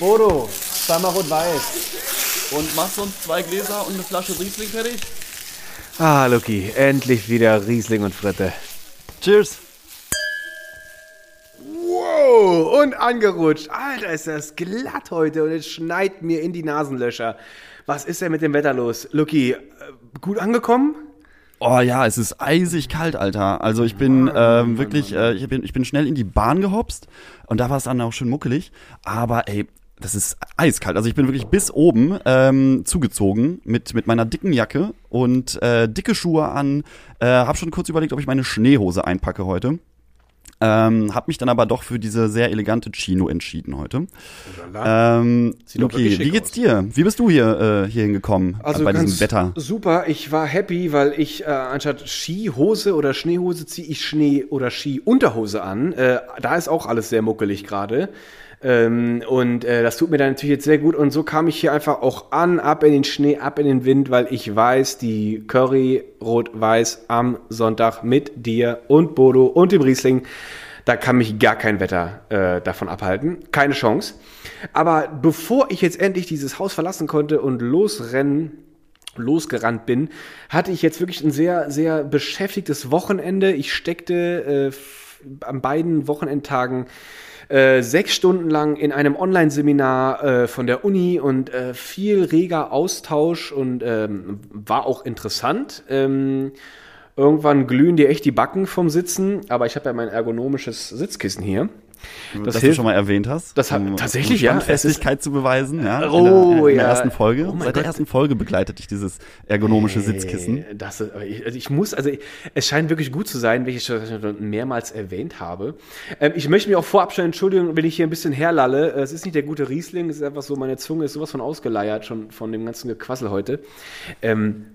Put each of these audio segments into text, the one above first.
Bodo, zweimal rot-weiß. Und machst du uns zwei Gläser und eine Flasche Riesling fertig? Ah, Lucky, endlich wieder Riesling und Fritte. Cheers. Wow, und angerutscht. Alter, ist das glatt heute und es schneit mir in die Nasenlöcher. Was ist denn mit dem Wetter los? Lucky, äh, gut angekommen? Oh ja, es ist eisig kalt, Alter. Also ich bin ähm, wirklich, äh, ich, bin, ich bin schnell in die Bahn gehopst und da war es dann auch schön muckelig. Aber ey, das ist eiskalt. Also ich bin wirklich bis oben ähm, zugezogen mit, mit meiner dicken Jacke und äh, dicke Schuhe an. Äh, hab schon kurz überlegt, ob ich meine Schneehose einpacke heute. Ähm, hab mich dann aber doch für diese sehr elegante Chino entschieden heute. Ähm, Luki, wie geht's dir? Wie bist du hier äh, hier hingekommen also bei diesem Wetter? Super, ich war happy, weil ich äh, anstatt Skihose oder Schneehose ziehe ich Schnee- oder Skiunterhose an. Äh, da ist auch alles sehr muckelig gerade. Ähm, und äh, das tut mir dann natürlich jetzt sehr gut. Und so kam ich hier einfach auch an, ab in den Schnee, ab in den Wind, weil ich weiß, die Curry Rot-Weiß am Sonntag mit dir und Bodo und dem Riesling, da kann mich gar kein Wetter äh, davon abhalten. Keine Chance. Aber bevor ich jetzt endlich dieses Haus verlassen konnte und losrennen, losgerannt bin, hatte ich jetzt wirklich ein sehr, sehr beschäftigtes Wochenende. Ich steckte äh, an beiden Wochenendtagen äh, sechs Stunden lang in einem Online-Seminar äh, von der Uni und äh, viel reger Austausch und ähm, war auch interessant. Ähm, irgendwann glühen dir echt die Backen vom Sitzen, aber ich habe ja mein ergonomisches Sitzkissen hier. Das, das hilft, du schon mal erwähnt hast. Das hat um, tatsächlich um ja Festigkeit zu beweisen. Ja, oh in der, in der ersten Folge. Oh Seit der ersten Folge begleitet dich dieses ergonomische hey, Sitzkissen. Das, ich, also ich muss, also es scheint wirklich gut zu sein, wie ich schon mehrmals erwähnt habe. Ähm, ich möchte mich auch vorab schon entschuldigen, wenn ich hier ein bisschen herlalle. Es ist nicht der gute Riesling, es ist einfach so, meine Zunge ist sowas von ausgeleiert schon von dem ganzen Gequassel heute. Ähm,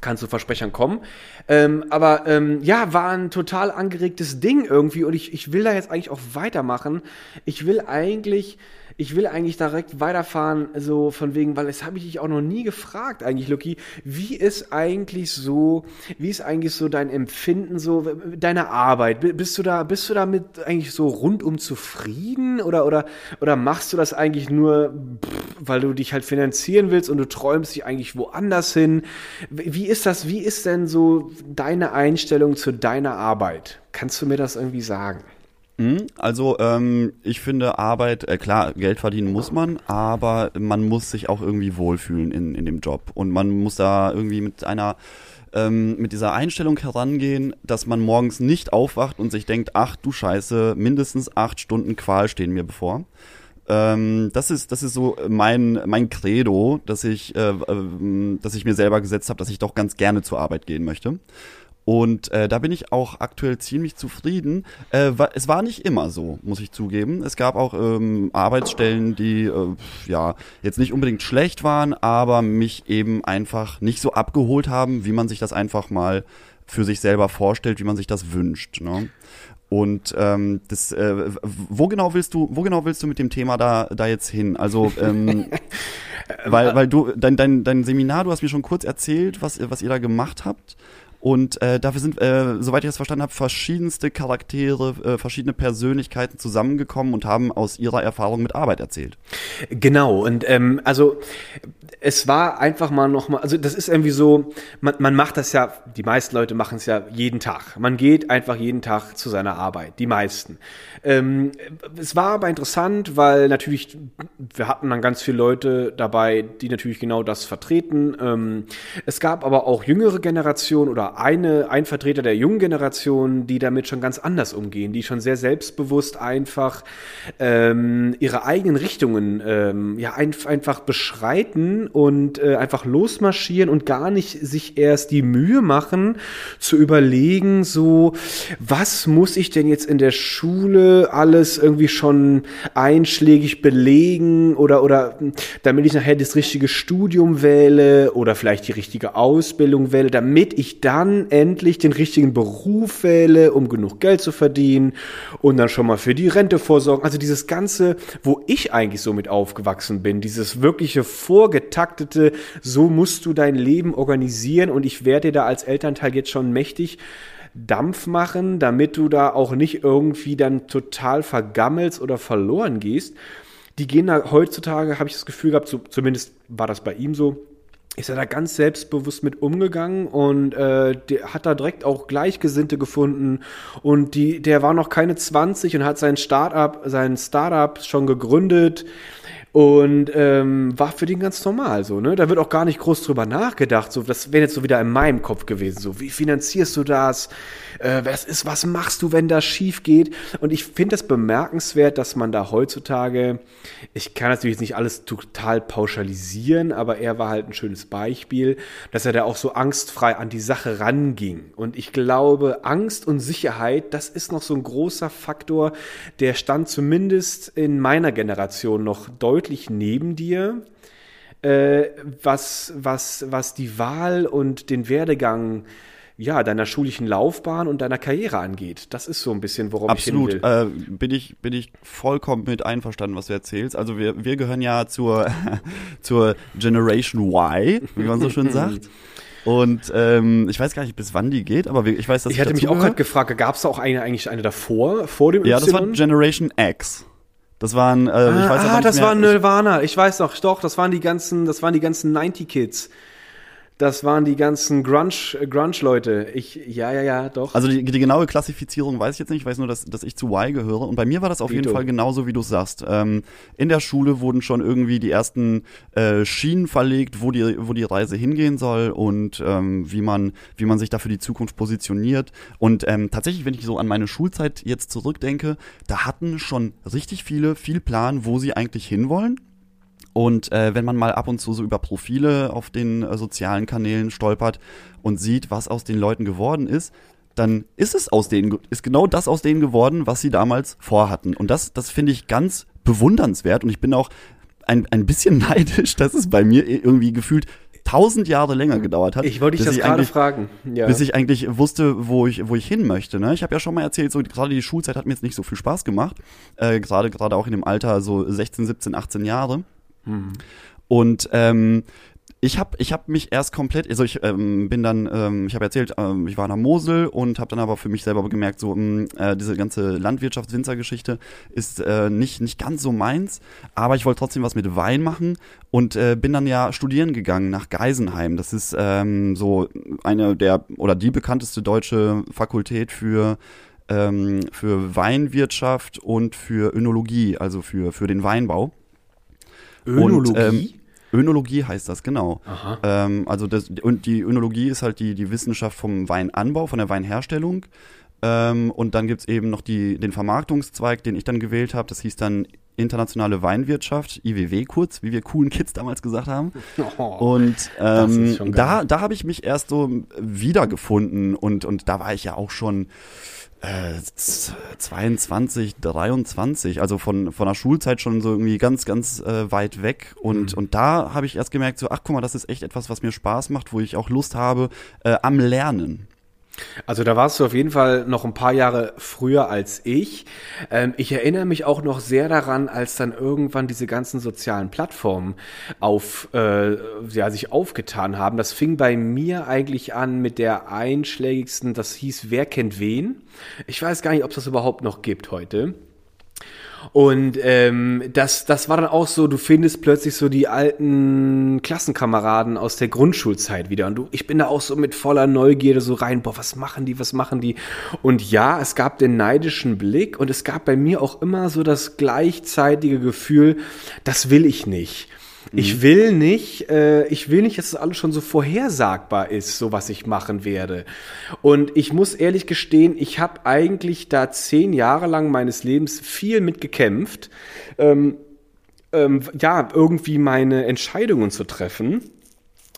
kann zu Versprechern kommen. Ähm, aber ähm, ja, war ein total angeregtes Ding irgendwie und ich, ich will da jetzt eigentlich auch weitermachen. Ich will eigentlich ich will eigentlich direkt weiterfahren, so von wegen, weil das habe ich dich auch noch nie gefragt, eigentlich, Lucky. Wie ist eigentlich so, wie ist eigentlich so dein Empfinden, so deine Arbeit? Bist du da, bist du damit eigentlich so rundum zufrieden oder, oder, oder machst du das eigentlich nur, weil du dich halt finanzieren willst und du träumst dich eigentlich woanders hin? Wie ist das, wie ist denn so deine Einstellung zu deiner Arbeit? Kannst du mir das irgendwie sagen? Mhm. Also ähm, ich finde Arbeit, äh, klar, Geld verdienen muss man, aber man muss sich auch irgendwie wohlfühlen in, in dem Job. Und man muss da irgendwie mit einer ähm, mit dieser Einstellung herangehen, dass man morgens nicht aufwacht und sich denkt, ach du Scheiße, mindestens acht Stunden Qual stehen mir bevor. Ähm, das ist das ist so mein mein Credo, dass ich äh, äh, dass ich mir selber gesetzt habe, dass ich doch ganz gerne zur Arbeit gehen möchte. Und äh, da bin ich auch aktuell ziemlich zufrieden. Äh, es war nicht immer so, muss ich zugeben. Es gab auch ähm, Arbeitsstellen, die äh, ja jetzt nicht unbedingt schlecht waren, aber mich eben einfach nicht so abgeholt haben, wie man sich das einfach mal für sich selber vorstellt, wie man sich das wünscht. Ne? Und ähm, das, äh, wo genau willst du, wo genau willst du mit dem Thema da, da jetzt hin? Also ähm, weil, weil du dein, dein, dein Seminar, du hast mir schon kurz erzählt, was, was ihr da gemacht habt. Und äh, dafür sind, äh, soweit ich das verstanden habe, verschiedenste Charaktere, äh, verschiedene Persönlichkeiten zusammengekommen und haben aus ihrer Erfahrung mit Arbeit erzählt. Genau, und ähm, also es war einfach mal nochmal, also das ist irgendwie so, man, man macht das ja, die meisten Leute machen es ja jeden Tag. Man geht einfach jeden Tag zu seiner Arbeit, die meisten. Ähm, es war aber interessant, weil natürlich, wir hatten dann ganz viele Leute dabei, die natürlich genau das vertreten. Ähm, es gab aber auch jüngere Generationen oder eine, ein Vertreter der jungen Generation, die damit schon ganz anders umgehen, die schon sehr selbstbewusst einfach ähm, ihre eigenen Richtungen ähm, ja ein, einfach beschreiten und äh, einfach losmarschieren und gar nicht sich erst die Mühe machen zu überlegen, so was muss ich denn jetzt in der Schule alles irgendwie schon einschlägig belegen oder oder damit ich nachher das richtige Studium wähle oder vielleicht die richtige Ausbildung wähle, damit ich da dann endlich den richtigen Beruf wähle, um genug Geld zu verdienen und dann schon mal für die Rente vorsorgen. Also dieses Ganze, wo ich eigentlich so mit aufgewachsen bin, dieses wirkliche vorgetaktete, so musst du dein Leben organisieren und ich werde dir da als Elternteil jetzt schon mächtig Dampf machen, damit du da auch nicht irgendwie dann total vergammelst oder verloren gehst. Die gehen da heutzutage, habe ich das Gefühl gehabt, so, zumindest war das bei ihm so, ist er da ganz selbstbewusst mit umgegangen und äh, hat da direkt auch Gleichgesinnte gefunden und die, der war noch keine 20 und hat sein Startup, sein Startup schon gegründet und ähm, war für den ganz normal so, ne? Da wird auch gar nicht groß drüber nachgedacht. So, das wäre jetzt so wieder in meinem Kopf gewesen. So, wie finanzierst du das? Äh, was ist, was machst du, wenn das schief geht? Und ich finde es das bemerkenswert, dass man da heutzutage, ich kann natürlich nicht alles total pauschalisieren, aber er war halt ein schönes Beispiel, dass er da auch so angstfrei an die Sache ranging. Und ich glaube, Angst und Sicherheit, das ist noch so ein großer Faktor, der stand zumindest in meiner Generation noch deutlich deutlich neben dir, äh, was, was, was die Wahl und den Werdegang ja, deiner schulischen Laufbahn und deiner Karriere angeht. Das ist so ein bisschen, worum Absolut. ich hin will. Äh, bin ich bin ich vollkommen mit einverstanden, was du erzählst. Also wir wir gehören ja zur zur Generation Y, wie man so schön sagt. Und ähm, ich weiß gar nicht, bis wann die geht, aber ich weiß, dass ich, ich hatte mich auch gerade gefragt, gab es da auch eine eigentlich eine davor vor dem Ja, y? das war Generation X. Das waren, äh, ah, ich weiß ah, das mehr. war Nirvana. Ich weiß doch, doch, das waren die ganzen, das waren die ganzen 90 Kids. Das waren die ganzen Grunge, Grunge-Leute. Ich, ja, ja, ja, doch. Also die, die, genaue Klassifizierung weiß ich jetzt nicht. Ich weiß nur, dass, dass ich zu Y gehöre. Und bei mir war das auf Vito. jeden Fall genauso, wie du es sagst. Ähm, in der Schule wurden schon irgendwie die ersten äh, Schienen verlegt, wo die, wo die Reise hingehen soll und ähm, wie man, wie man sich da für die Zukunft positioniert. Und ähm, tatsächlich, wenn ich so an meine Schulzeit jetzt zurückdenke, da hatten schon richtig viele viel Plan, wo sie eigentlich hinwollen und äh, wenn man mal ab und zu so über Profile auf den äh, sozialen Kanälen stolpert und sieht, was aus den Leuten geworden ist, dann ist es aus denen, ist genau das aus denen geworden, was sie damals vorhatten. Und das, das finde ich ganz bewundernswert. Und ich bin auch ein, ein bisschen neidisch, dass es bei mir irgendwie gefühlt tausend Jahre länger gedauert hat. Ich wollte dich das gerade fragen. Ja. Bis ich eigentlich wusste, wo ich, wo ich hin möchte. Ne? Ich habe ja schon mal erzählt, so gerade die Schulzeit hat mir jetzt nicht so viel Spaß gemacht. Äh, gerade gerade auch in dem Alter so 16, 17, 18 Jahre. Mhm. Und ähm, ich habe ich hab mich erst komplett, also ich ähm, bin dann, ähm, ich habe erzählt, ähm, ich war in der Mosel und habe dann aber für mich selber gemerkt, so mh, hm, äh, diese ganze Landwirtschaftswinzergeschichte ist äh, nicht nicht ganz so meins, aber ich wollte trotzdem was mit Wein machen und äh, bin dann ja studieren gegangen nach Geisenheim. Das ist ähm, so eine der oder die bekannteste deutsche Fakultät für ähm, für Weinwirtschaft und für Önologie, also für für den Weinbau. Önologie? Und, ähm, Önologie heißt das, genau. Ähm, also das, und die Önologie ist halt die, die Wissenschaft vom Weinanbau, von der Weinherstellung. Ähm, und dann gibt's eben noch die, den Vermarktungszweig, den ich dann gewählt habe. Das hieß dann internationale Weinwirtschaft, IWW kurz, wie wir coolen Kids damals gesagt haben. Oh, und ähm, da, da habe ich mich erst so wiedergefunden und, und da war ich ja auch schon äh, 22, 23, also von, von der Schulzeit schon so irgendwie ganz, ganz äh, weit weg. Und, mhm. und da habe ich erst gemerkt, so, ach guck mal, das ist echt etwas, was mir Spaß macht, wo ich auch Lust habe äh, am Lernen. Also da warst du auf jeden Fall noch ein paar Jahre früher als ich. Ähm, ich erinnere mich auch noch sehr daran, als dann irgendwann diese ganzen sozialen Plattformen auf, äh, ja, sich aufgetan haben. Das fing bei mir eigentlich an mit der einschlägigsten, das hieß Wer kennt wen. Ich weiß gar nicht, ob es das überhaupt noch gibt heute. Und ähm, das, das war dann auch so, du findest plötzlich so die alten Klassenkameraden aus der Grundschulzeit wieder. Und du, ich bin da auch so mit voller Neugierde so rein, boah, was machen die, was machen die? Und ja, es gab den neidischen Blick und es gab bei mir auch immer so das gleichzeitige Gefühl, das will ich nicht. Ich mhm. will nicht, äh, ich will nicht, dass es das alles schon so vorhersagbar ist, so was ich machen werde. Und ich muss ehrlich gestehen, ich habe eigentlich da zehn Jahre lang meines Lebens viel mit gekämpft, ähm, ähm, ja, irgendwie meine Entscheidungen zu treffen.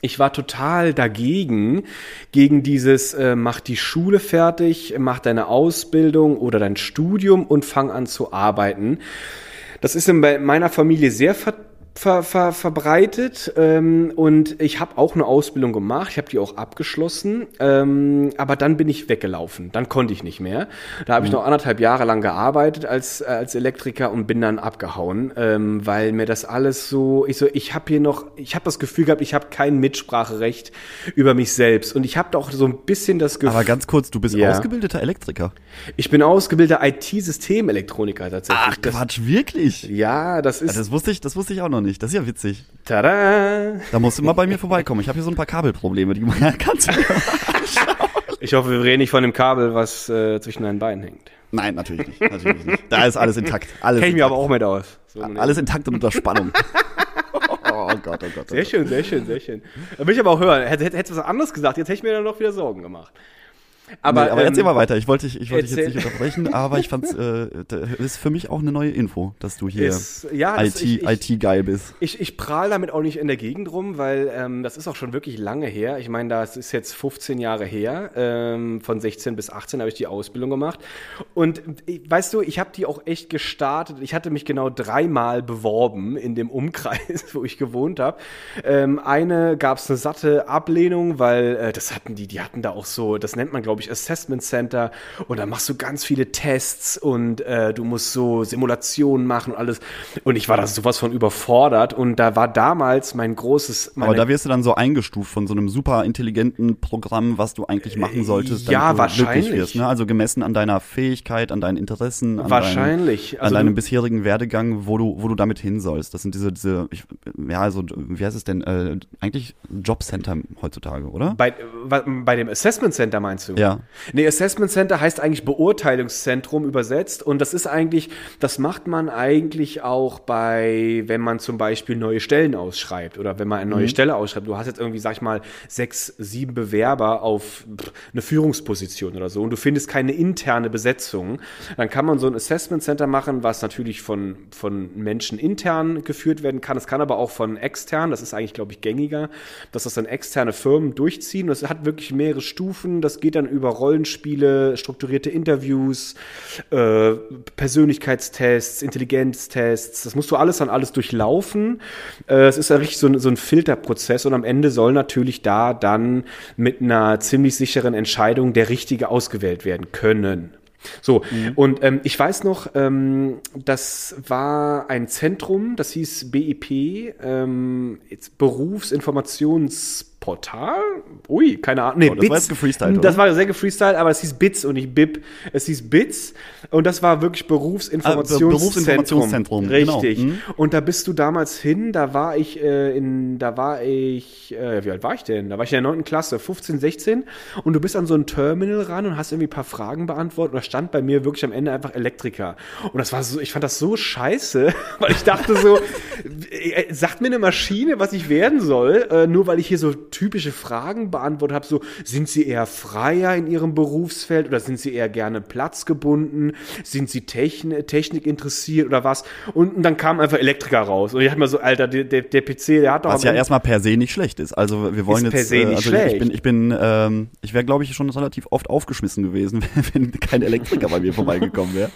Ich war total dagegen, gegen dieses, äh, mach die Schule fertig, mach deine Ausbildung oder dein Studium und fang an zu arbeiten. Das ist in meiner Familie sehr ver ver, ver, verbreitet ähm, und ich habe auch eine Ausbildung gemacht, ich habe die auch abgeschlossen, ähm, aber dann bin ich weggelaufen, dann konnte ich nicht mehr. Da habe ich noch anderthalb Jahre lang gearbeitet als, äh, als Elektriker und bin dann abgehauen, ähm, weil mir das alles so, ich so, ich habe hier noch, ich habe das Gefühl gehabt, ich habe kein Mitspracherecht über mich selbst und ich habe doch so ein bisschen das Gefühl. Aber ganz kurz, du bist Ja. ausgebildeter Elektriker. Ich bin ausgebildeter IT-Systemelektroniker tatsächlich. Ach Quatsch, wirklich? Das, ja, das ist. Das wusste ich, das wusste ich auch noch nicht. Das ist ja witzig. tada! Da musst du mal bei mir vorbeikommen. Ich habe hier so ein paar Kabelprobleme, die kannst du. Ich hoffe, wir reden nicht von dem Kabel, was äh, zwischen deinen Beinen hängt. Nein, natürlich nicht. Natürlich nicht. Da ist alles intakt. Alles, Kenn ich mir aber auch mit aus. So, alles intakt und unter Spannung. Oh Gott, oh Gott. Oh Sehr Gott. schön, sehr schön, sehr schön. Da will ich aber auch hören. Hätte, hätte, hätte was anderes gesagt, jetzt hätte ich mir dann noch wieder Sorgen gemacht. Aber, nee, aber ähm, erzähl mal weiter. Ich wollte dich, ich wollte dich jetzt nicht unterbrechen, aber ich fand's, äh, ist für mich auch eine neue Info, dass du hier Ist, ja, IT, ich, ich, IT-geil bist. Ich, ich prahl damit auch nicht in der Gegend rum, weil ähm, das ist auch schon wirklich lange her. Ich meine, das ist jetzt 15 Jahre her. Ähm, von 16 bis 18 habe ich die Ausbildung gemacht. Und äh, weißt du, ich habe die auch echt gestartet. Ich hatte mich genau dreimal beworben in dem Umkreis, wo ich gewohnt habe. Ähm, eine gab es eine satte Ablehnung, weil äh, das hatten die, die hatten da auch so, das nennt man, glaube ich, Assessment Center. Und da machst du ganz viele Tests und äh, du musst so Simulationen machen und alles. Und ich war da sowas von überfordert. Und da war damals mein großes. Aber da wirst du dann so eingestuft von so einem super intelligenten Programm, was du eigentlich machen solltest, Äh, ja, du wahrscheinlich. glücklich wirst. Ne? Also gemessen an deiner Fähigkeit, an deinen Interessen, an Wahrscheinlich. deinem, Also an deinem du- bisherigen Werdegang, wo du, wo du damit hin sollst. Das sind diese, diese, ich, ja, also, wie heißt es denn? Äh, eigentlich Jobcenter heutzutage, oder? bei, bei, bei dem Assessment Center meinst du? Ja. Nee, Assessment Center heißt eigentlich Beurteilungszentrum übersetzt. Und das ist eigentlich, das macht man eigentlich auch bei, wenn man zum Beispiel neue Stellen ausschreibt oder wenn man eine neue Stelle ausschreibt. Du hast jetzt irgendwie, sag ich mal, sechs, sieben Bewerber auf eine Führungsposition oder so und du findest keine interne Besetzung. Dann kann man so ein Assessment Center machen, was natürlich von, von Menschen intern geführt werden kann. Es kann aber auch von extern, das ist eigentlich, glaube ich, gängiger, dass das dann externe Firmen durchziehen. Das hat wirklich mehrere Stufen. Das geht dann über Rollenspiele, strukturierte Interviews, äh, Persönlichkeitstests, Intelligenztests. Das musst du alles dann alles durchlaufen. Äh, es ist ja richtig so, ein- so ein Filterprozess und am Ende soll natürlich da dann mit einer ziemlich sicheren Entscheidung der Richtige ausgewählt werden können. So, und ähm, ich weiß noch, ähm, das war ein Zentrum, das hieß BIP, ähm, jetzt Berufsinformationsportal. Ui, keine Ahnung. Nee, Oh, das war jetzt gefreestylt, Das oder? war sehr gefreestylt, aber es hieß BITS und nicht BIP. Es hieß BITS und das war wirklich Berufsinformationszentrum. Ah, Berufsinformationszentrum, genau. Richtig. Mhm. Und da bist du damals hin, da war ich äh, in, da war ich, äh, wie alt war ich denn? Da war ich in der 9. Klasse, 15, 16 und du bist an so ein Terminal ran und hast irgendwie ein paar Fragen beantwortet und da stand bei mir wirklich am Ende einfach Elektriker. Und das war so, ich fand das so scheiße, weil ich dachte so, äh, sagt mir eine Maschine, was ich werden soll, äh, nur weil ich hier so typische Fragen beantwortet habe, so, sind sie eher freier in ihrem Berufsfeld oder sind sie eher gerne platzgebunden? Sind sie Techn Technik interessiert oder was? Und, und dann kam einfach Elektriker raus. Und ich dachte mir so, Alter, der, der, der PC, der hat doch Was ja erstmal per se nicht schlecht ist. Also wir wollen Ist jetzt, per se nicht äh, also schlecht. ich bin, ich bin, ähm, ich wäre glaube ich schon relativ oft aufgeschmissen gewesen, wenn kein Elektriker bei mir vorbeigekommen wäre.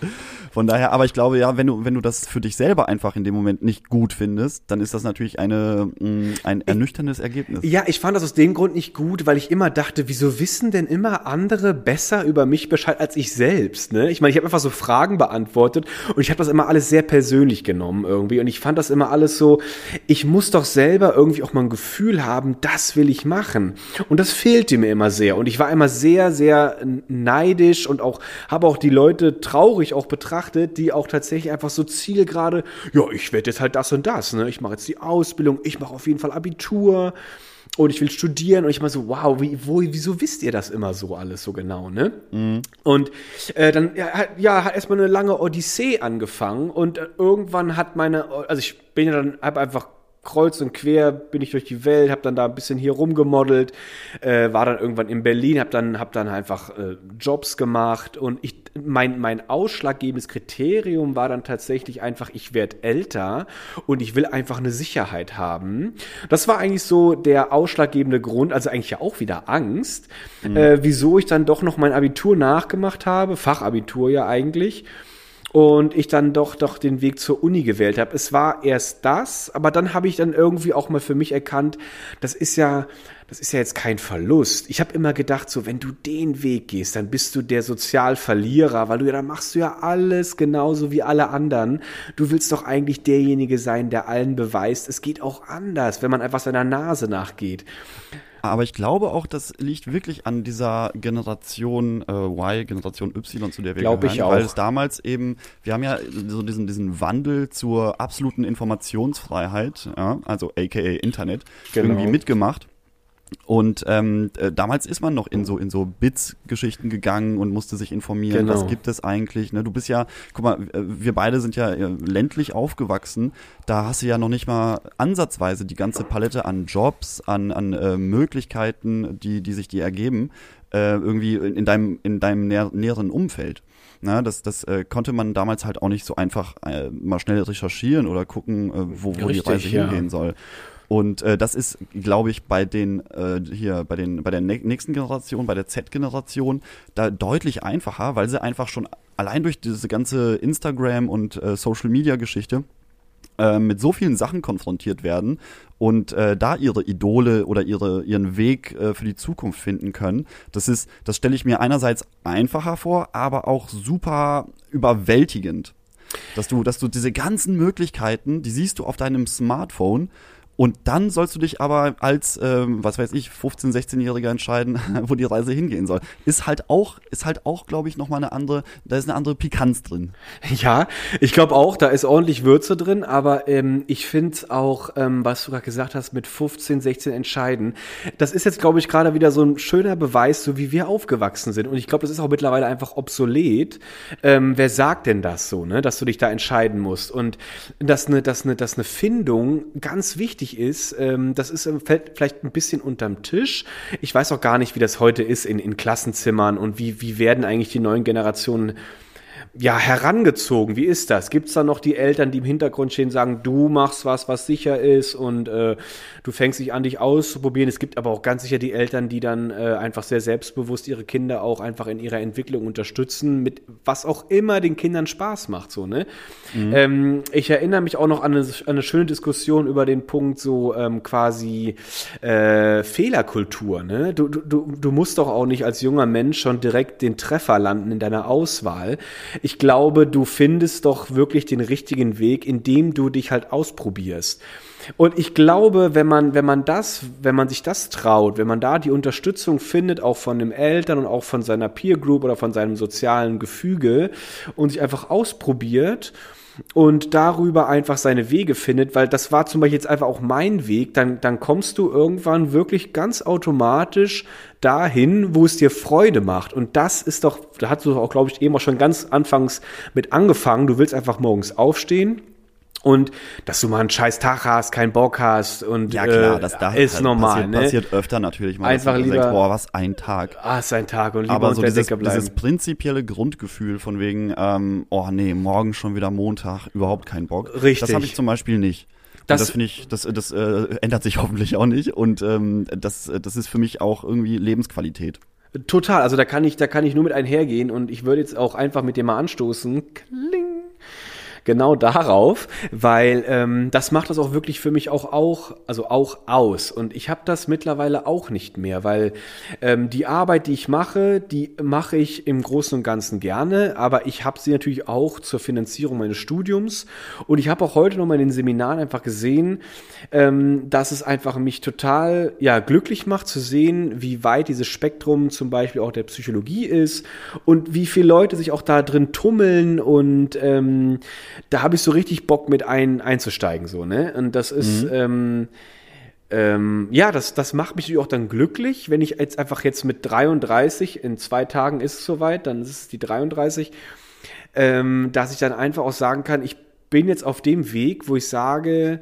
Von daher, aber ich glaube ja, wenn du, wenn du das für dich selber einfach in dem Moment nicht gut findest, dann ist das natürlich eine, mh, ein ernüchterndes Ergebnis. Ja, ich fand das aus dem Grund nicht gut, weil ich immer dachte, wieso wissen denn immer andere besser über mich Bescheid als ich selbst? Ne? Ich meine, ich habe einfach so Fragen beantwortet und ich habe das immer alles sehr persönlich genommen irgendwie und ich fand das immer alles so, ich muss doch selber irgendwie auch mal ein Gefühl haben, das will ich machen. Und das fehlte mir immer sehr und ich war immer sehr, sehr neidisch und auch habe auch die Leute traurig auch betrachtet, die auch tatsächlich einfach so zielgerade, ja, ich werde jetzt halt das und das, ne? Ich mache jetzt die Ausbildung, ich mache auf jeden Fall Abitur und ich will studieren und ich mal so, wow, wie, wo, wieso wisst ihr das immer so alles so genau, ne? Und äh, dann ja, hat, ja, hat erstmal eine lange Odyssee angefangen und äh, irgendwann hat meine, also ich bin ja dann, hab einfach kreuz und quer bin ich durch die Welt, habe dann da ein bisschen hier rumgemodelt, äh, war dann irgendwann in Berlin, habe dann hab dann einfach äh, Jobs gemacht und ich mein mein ausschlaggebendes Kriterium war dann tatsächlich einfach, ich werde älter und ich will einfach eine Sicherheit haben. Das war eigentlich so der ausschlaggebende Grund, also eigentlich ja auch wieder Angst, äh, wieso ich dann doch noch mein Abitur nachgemacht habe, Fachabitur ja eigentlich. Und ich dann doch doch den Weg zur Uni gewählt habe. Es war erst das, aber dann habe ich dann irgendwie auch mal für mich erkannt, das ist ja das ist ja jetzt kein Verlust. Ich habe immer gedacht, so wenn du den Weg gehst, dann bist du der Sozialverlierer, weil du ja dann machst du ja alles genauso wie alle anderen. Du willst doch eigentlich derjenige sein, der allen beweist, es geht auch anders, wenn man einfach seiner Nase nachgeht. Aber ich glaube auch, das liegt wirklich an dieser Generation äh, Y, Generation Y, zu der wir Glaube ich auch. Weil es damals eben, wir haben ja so diesen, diesen Wandel zur absoluten Informationsfreiheit, ja, also aka Internet, Genau. irgendwie mitgemacht. Und ähm, äh, damals ist man noch in so in so Bits-Geschichten gegangen und musste sich informieren, Genau. was gibt es eigentlich. Ne? Du bist ja, guck mal, äh, wir beide sind ja äh, ländlich aufgewachsen. Da hast du ja noch nicht mal ansatzweise die ganze Palette an Jobs, an, an äh, Möglichkeiten, die, die sich dir ergeben, äh, irgendwie in, in deinem, in deinem näher, näheren Umfeld. Na, das das äh, konnte man damals halt auch nicht so einfach äh, mal schnell recherchieren oder gucken, äh, wo, wo Richtig, die Reise ja. hingehen soll. Und äh, das ist, glaube ich, bei den äh, hier bei den bei der nä- nächsten Generation, bei der Z-Generation, da deutlich einfacher, weil sie einfach schon allein durch diese ganze Instagram und äh, Social Media Geschichte äh, mit so vielen Sachen konfrontiert werden und äh, da ihre Idole oder ihre ihren Weg äh, für die Zukunft finden können. Das ist, das stelle ich mir einerseits einfacher vor, aber auch super überwältigend, dass du, dass du diese ganzen Möglichkeiten, die siehst du auf deinem Smartphone. Und dann sollst du dich aber als, ähm, was weiß ich, 15-, 16-Jähriger entscheiden, wo die Reise hingehen soll. Ist halt auch, ist halt auch, glaube ich, nochmal eine andere, da ist eine andere Pikanz drin. Ja, ich glaube auch, da ist ordentlich Würze drin, aber ähm, ich finde auch, ähm, was du gerade gesagt hast, mit 15, 16 entscheiden, das ist jetzt, glaube ich, gerade wieder so ein schöner Beweis, so wie wir aufgewachsen sind. Und ich glaube, das ist auch mittlerweile einfach obsolet. Ähm, wer sagt denn das so, ne, dass du dich da entscheiden musst? Und dass eine, dass eine, dass eine Findung ganz wichtig ist, ähm, das ist ähm, fällt vielleicht ein bisschen unterm Tisch. Ich weiß auch gar nicht, wie das heute ist in, in Klassenzimmern und wie, wie werden eigentlich die neuen Generationen ja, herangezogen. Wie ist das? Gibt's da noch die Eltern, die im Hintergrund stehen, sagen, du machst was, was sicher ist und äh, du fängst dich an, dich auszuprobieren. Es gibt aber auch ganz sicher die Eltern, die dann äh, einfach sehr selbstbewusst ihre Kinder auch einfach in ihrer Entwicklung unterstützen, mit was auch immer den Kindern Spaß macht, so, ne? Ähm, ich erinnere mich auch noch an eine, an eine schöne Diskussion über den Punkt so ähm, quasi äh, Fehlerkultur, ne? Du, du, du, du musst doch auch nicht als junger Mensch schon direkt den Treffer landen in deiner Auswahl. Ich glaube, du findest doch wirklich den richtigen Weg, indem du dich halt ausprobierst. Und ich glaube, wenn man, wenn man das, wenn man sich das traut, wenn man da die Unterstützung findet, auch von den Eltern und auch von seiner Peer Group oder von seinem sozialen Gefüge und sich einfach ausprobiert und darüber einfach seine Wege findet, weil das war zum Beispiel jetzt einfach auch mein Weg, dann, dann kommst du irgendwann wirklich ganz automatisch dahin, wo es dir Freude macht. Und das ist doch, da hast du auch, glaube ich, eben auch schon ganz anfangs mit angefangen. Du willst einfach morgens aufstehen. Und dass du mal einen scheiß Tag hast, keinen Bock hast und Ja klar, äh, das da ist halt normal, passiert, ne? passiert öfter natürlich mal. Einfach lieber- denkst, boah, was ein Tag. Ah, ist ein Tag und lieber Aber so dieses, dieses prinzipielle Grundgefühl von wegen, ähm, oh nee, morgen schon wieder Montag, überhaupt keinen Bock. Richtig. Das habe ich zum Beispiel nicht. Und Das- Das, finde ich, das, das äh, ändert sich hoffentlich auch nicht. Und ähm, das, das ist für mich auch irgendwie Lebensqualität. Total, also da kann ich, da kann ich nur mit einhergehen und ich würde jetzt auch einfach mit dir mal anstoßen. Kling. Genau darauf, weil ähm, das macht das auch wirklich für mich auch, auch also auch aus. Und ich habe das mittlerweile auch nicht mehr, weil ähm, die Arbeit, die ich mache, die mache ich im Großen und Ganzen gerne, aber ich habe sie natürlich auch zur Finanzierung meines Studiums. Und ich habe auch heute noch mal in den Seminaren einfach gesehen, ähm, dass es einfach mich total ja, glücklich macht zu sehen, wie weit dieses Spektrum zum Beispiel auch der Psychologie ist und wie viele Leute sich auch da drin tummeln und ähm, da habe ich so richtig Bock mit ein, einzusteigen so ne? Und das ist ähm, ähm, ja, das, das macht mich natürlich auch dann glücklich, wenn ich jetzt einfach jetzt mit 33, in zwei Tagen ist es soweit, dann ist es die 33, ähm, dass ich dann einfach auch sagen kann, ich bin jetzt auf dem Weg, wo ich sage,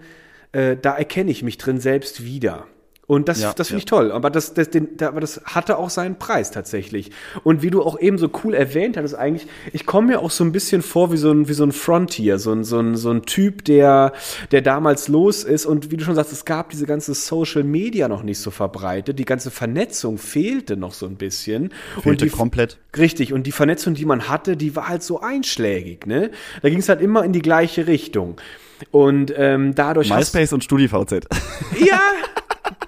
äh, da erkenne ich mich drin selbst wieder. Und das, Ja, das finde ja. ich toll. Aber das, das, den, aber das hatte auch seinen Preis tatsächlich. Und wie du auch eben so cool erwähnt hattest, eigentlich, ich komme mir auch so ein bisschen vor wie so ein, wie so ein Frontier, so ein, so ein, so ein Typ, der, der damals los ist. Und wie du schon sagst, es gab diese ganze Social Media noch nicht so verbreitet. Die ganze Vernetzung fehlte noch so ein bisschen. Fehlte und die, komplett. Richtig, und die Vernetzung, die man hatte, die war halt so einschlägig, ne? Da ging es halt immer in die gleiche Richtung. Und ähm, dadurch hast- MySpace und StudiVZ. ja,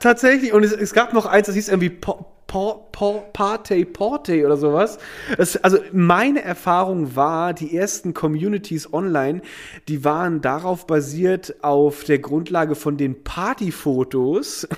tatsächlich. Und es, es gab noch eins, das hieß irgendwie po, po, po, Partey Porte oder sowas. Es, also meine Erfahrung war, die ersten Communities online, die waren darauf basiert, auf der Grundlage von den Partyfotos.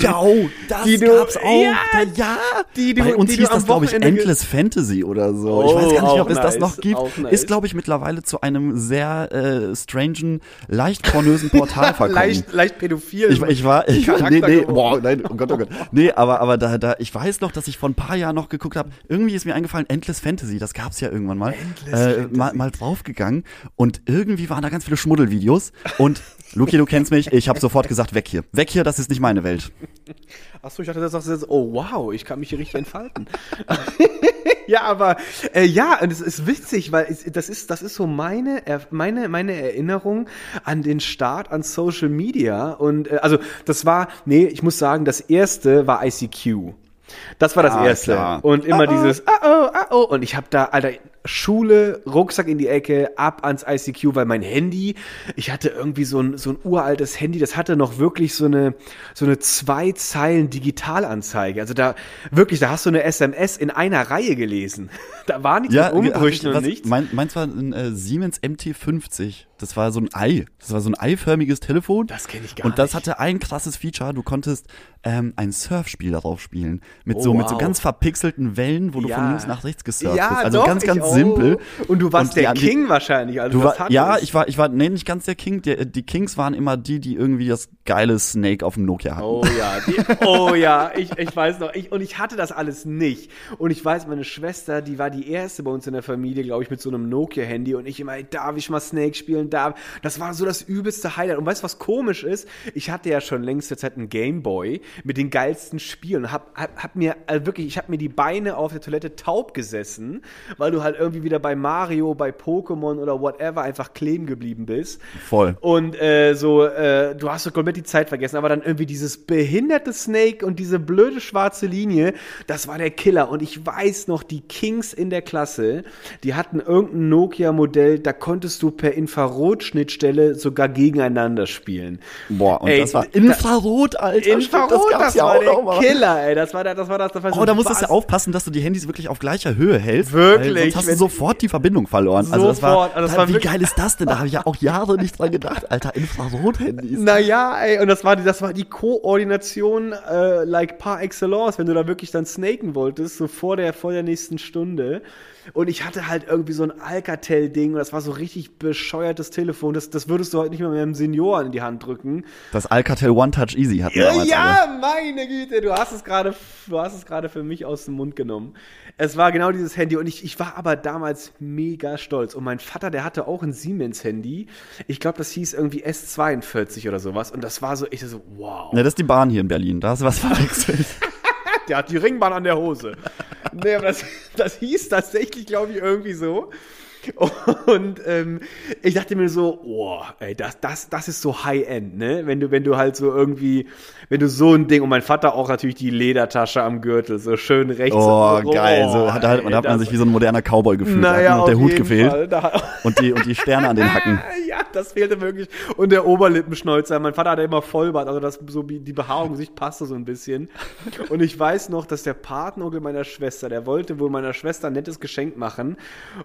Ja, das Die du- gab's auch. Ja, ja. die du- Bei uns die hieß das, glaube ich, Endless Fantasy oder so. ich Oh, weiß gar nicht, ob es das nice, noch gibt. nice. Ist, glaube ich, mittlerweile zu einem sehr äh, strangen, leicht pornösen Portal verkommen. leicht, leicht pädophil. Ich, ich war, ich, nee, nee, boah, nein, oh Gott, oh Gott. Nee, aber, aber da, da, ich weiß noch, dass ich vor ein paar Jahren noch geguckt habe, irgendwie ist mir eingefallen, Endless Fantasy, das gab's ja irgendwann mal, äh, mal, mal draufgegangen. Und irgendwie waren da ganz viele Schmuddelvideos. Und Luki, du kennst mich, ich habe sofort gesagt, weg hier, weg hier, das ist nicht meine Welt. Achso, ich dachte, das sagst du jetzt, oh wow, ich kann mich hier richtig entfalten. ja, aber äh, ja, und es ist witzig, weil es, das ist das ist so meine meine meine Erinnerung an den Start an Social Media. Und äh, also das war nee, ich muss sagen, das erste war ICQ. Das war das Ah, erste klar. und immer Ah, oh. dieses ah oh ah oh und ich habe da Alter Schule, Rucksack in die Ecke, ab ans ICQ, weil mein Handy, ich hatte irgendwie so ein, so ein uraltes Handy, das hatte noch wirklich so eine, so eine zwei Zeilen Digitalanzeige. Also da, wirklich, da hast du eine SMS in einer Reihe gelesen. Da war nichts Ja, mit Umbrüchen und nichts. Mein, meins war ein äh, Siemens MT50. Das war so ein Ei. Das war so ein eiförmiges Telefon. Das kenn ich gar Und das nicht. hatte ein krasses Feature. Du konntest ähm, ein Surfspiel darauf spielen. Mit Oh, so mit so wow. ganz verpixelten Wellen, wo du von Ja. links nach rechts gesurft ja, bist. Also doch, ganz, ganz ich simpel. Und du warst die der die- King wahrscheinlich. Also Du war, ja, ich war, ich war, nee, nicht ganz der King. Die, die Kings waren immer die, die irgendwie das geile Snake auf dem Nokia hatten. Oh ja, die, oh ja, ich, ich weiß noch. Ich, und ich hatte das alles nicht. Und ich weiß, meine Schwester, die war die erste bei uns in der Familie, glaube ich, mit so einem Nokia-Handy. Und ich immer, ey, darf ich mal Snake spielen? Darf. Das war so das übelste Highlight. Und weißt du, was komisch ist? Ich hatte ja schon längste Zeit einen Gameboy mit den geilsten Spielen. Hab, hab, hab mir also wirklich, ich habe mir die Beine auf der Toilette taub gesessen, weil du halt irgendwie wieder bei Mario, bei Pokémon oder whatever einfach kleben geblieben bist. Voll. Und äh, so, äh, du hast so komplett die Zeit vergessen, aber dann irgendwie dieses behinderte Snake und diese blöde schwarze Linie, das war der Killer. Und ich weiß noch, die Kings in der Klasse, die hatten irgendein Nokia-Modell, da konntest du per Infrarotschnittstelle sogar gegeneinander spielen. Boah, und Ey, das war Infrarot, Alter. Infrarot, das, gab's ja war auch der. Killer, ey. Das war, der, das war das. das war so Oh, da musstest du was- aufpassen, dass du die Handys wirklich auf gleicher Höhe hältst. Wirklich, sonst hast du sofort die Verbindung verloren. Also das war, Sofort, also das da, war wie geil ist das denn? Da habe ich ja auch Jahre nicht dran gedacht. Alter, Infrarot-Handys. Naja, ey, und das war die, das war die Koordination äh, like par excellence, wenn du da wirklich dann snaken wolltest, so vor der, vor der nächsten Stunde. Und ich hatte halt irgendwie so ein Alcatel-Ding und das war so richtig bescheuertes Telefon. Das, das würdest du heute nicht mehr mit einem Senioren in die Hand drücken. Das Alcatel One Touch Easy hatten wir Ja, damals alle. ja meine Güte, du hast es gerade, du hast es gerade für mich aus dem Mund genommen. Es war genau dieses Handy und ich, ich war aber damals mega stolz. Und mein Vater, der hatte auch ein Siemens-Handy. Ich glaube, das hieß irgendwie S42 oder sowas. Und das war so, ich so, wow. Ne, das ist die Bahn hier in Berlin. Da hast du was verwechselt. Der hat die Ringbahn an der Hose. nee, aber das, das hieß tatsächlich, glaube ich, irgendwie so. Und ähm, ich dachte mir so, oh, ey, das, das, das ist so High-End, ne? Wenn du, wenn du halt so irgendwie, wenn du so ein Ding, und mein Vater auch natürlich die Ledertasche am Gürtel, so schön rechts. Oh, geil. Oh, So hat, hat, ey, da hat man sich wie so ein moderner Cowboy gefühlt. da naja, hat nur noch der Hut gefehlt. Fall. Da, Und die, und die Sterne an den Hacken. ja, das fehlte wirklich. Und der Oberlippenschnäuzer. Mein Vater hatte immer Vollbart, also das so die Behaarung im Gesicht passte so ein bisschen. Und ich weiß noch, dass der Patenonkel meiner Schwester, der wollte wohl meiner Schwester ein nettes Geschenk machen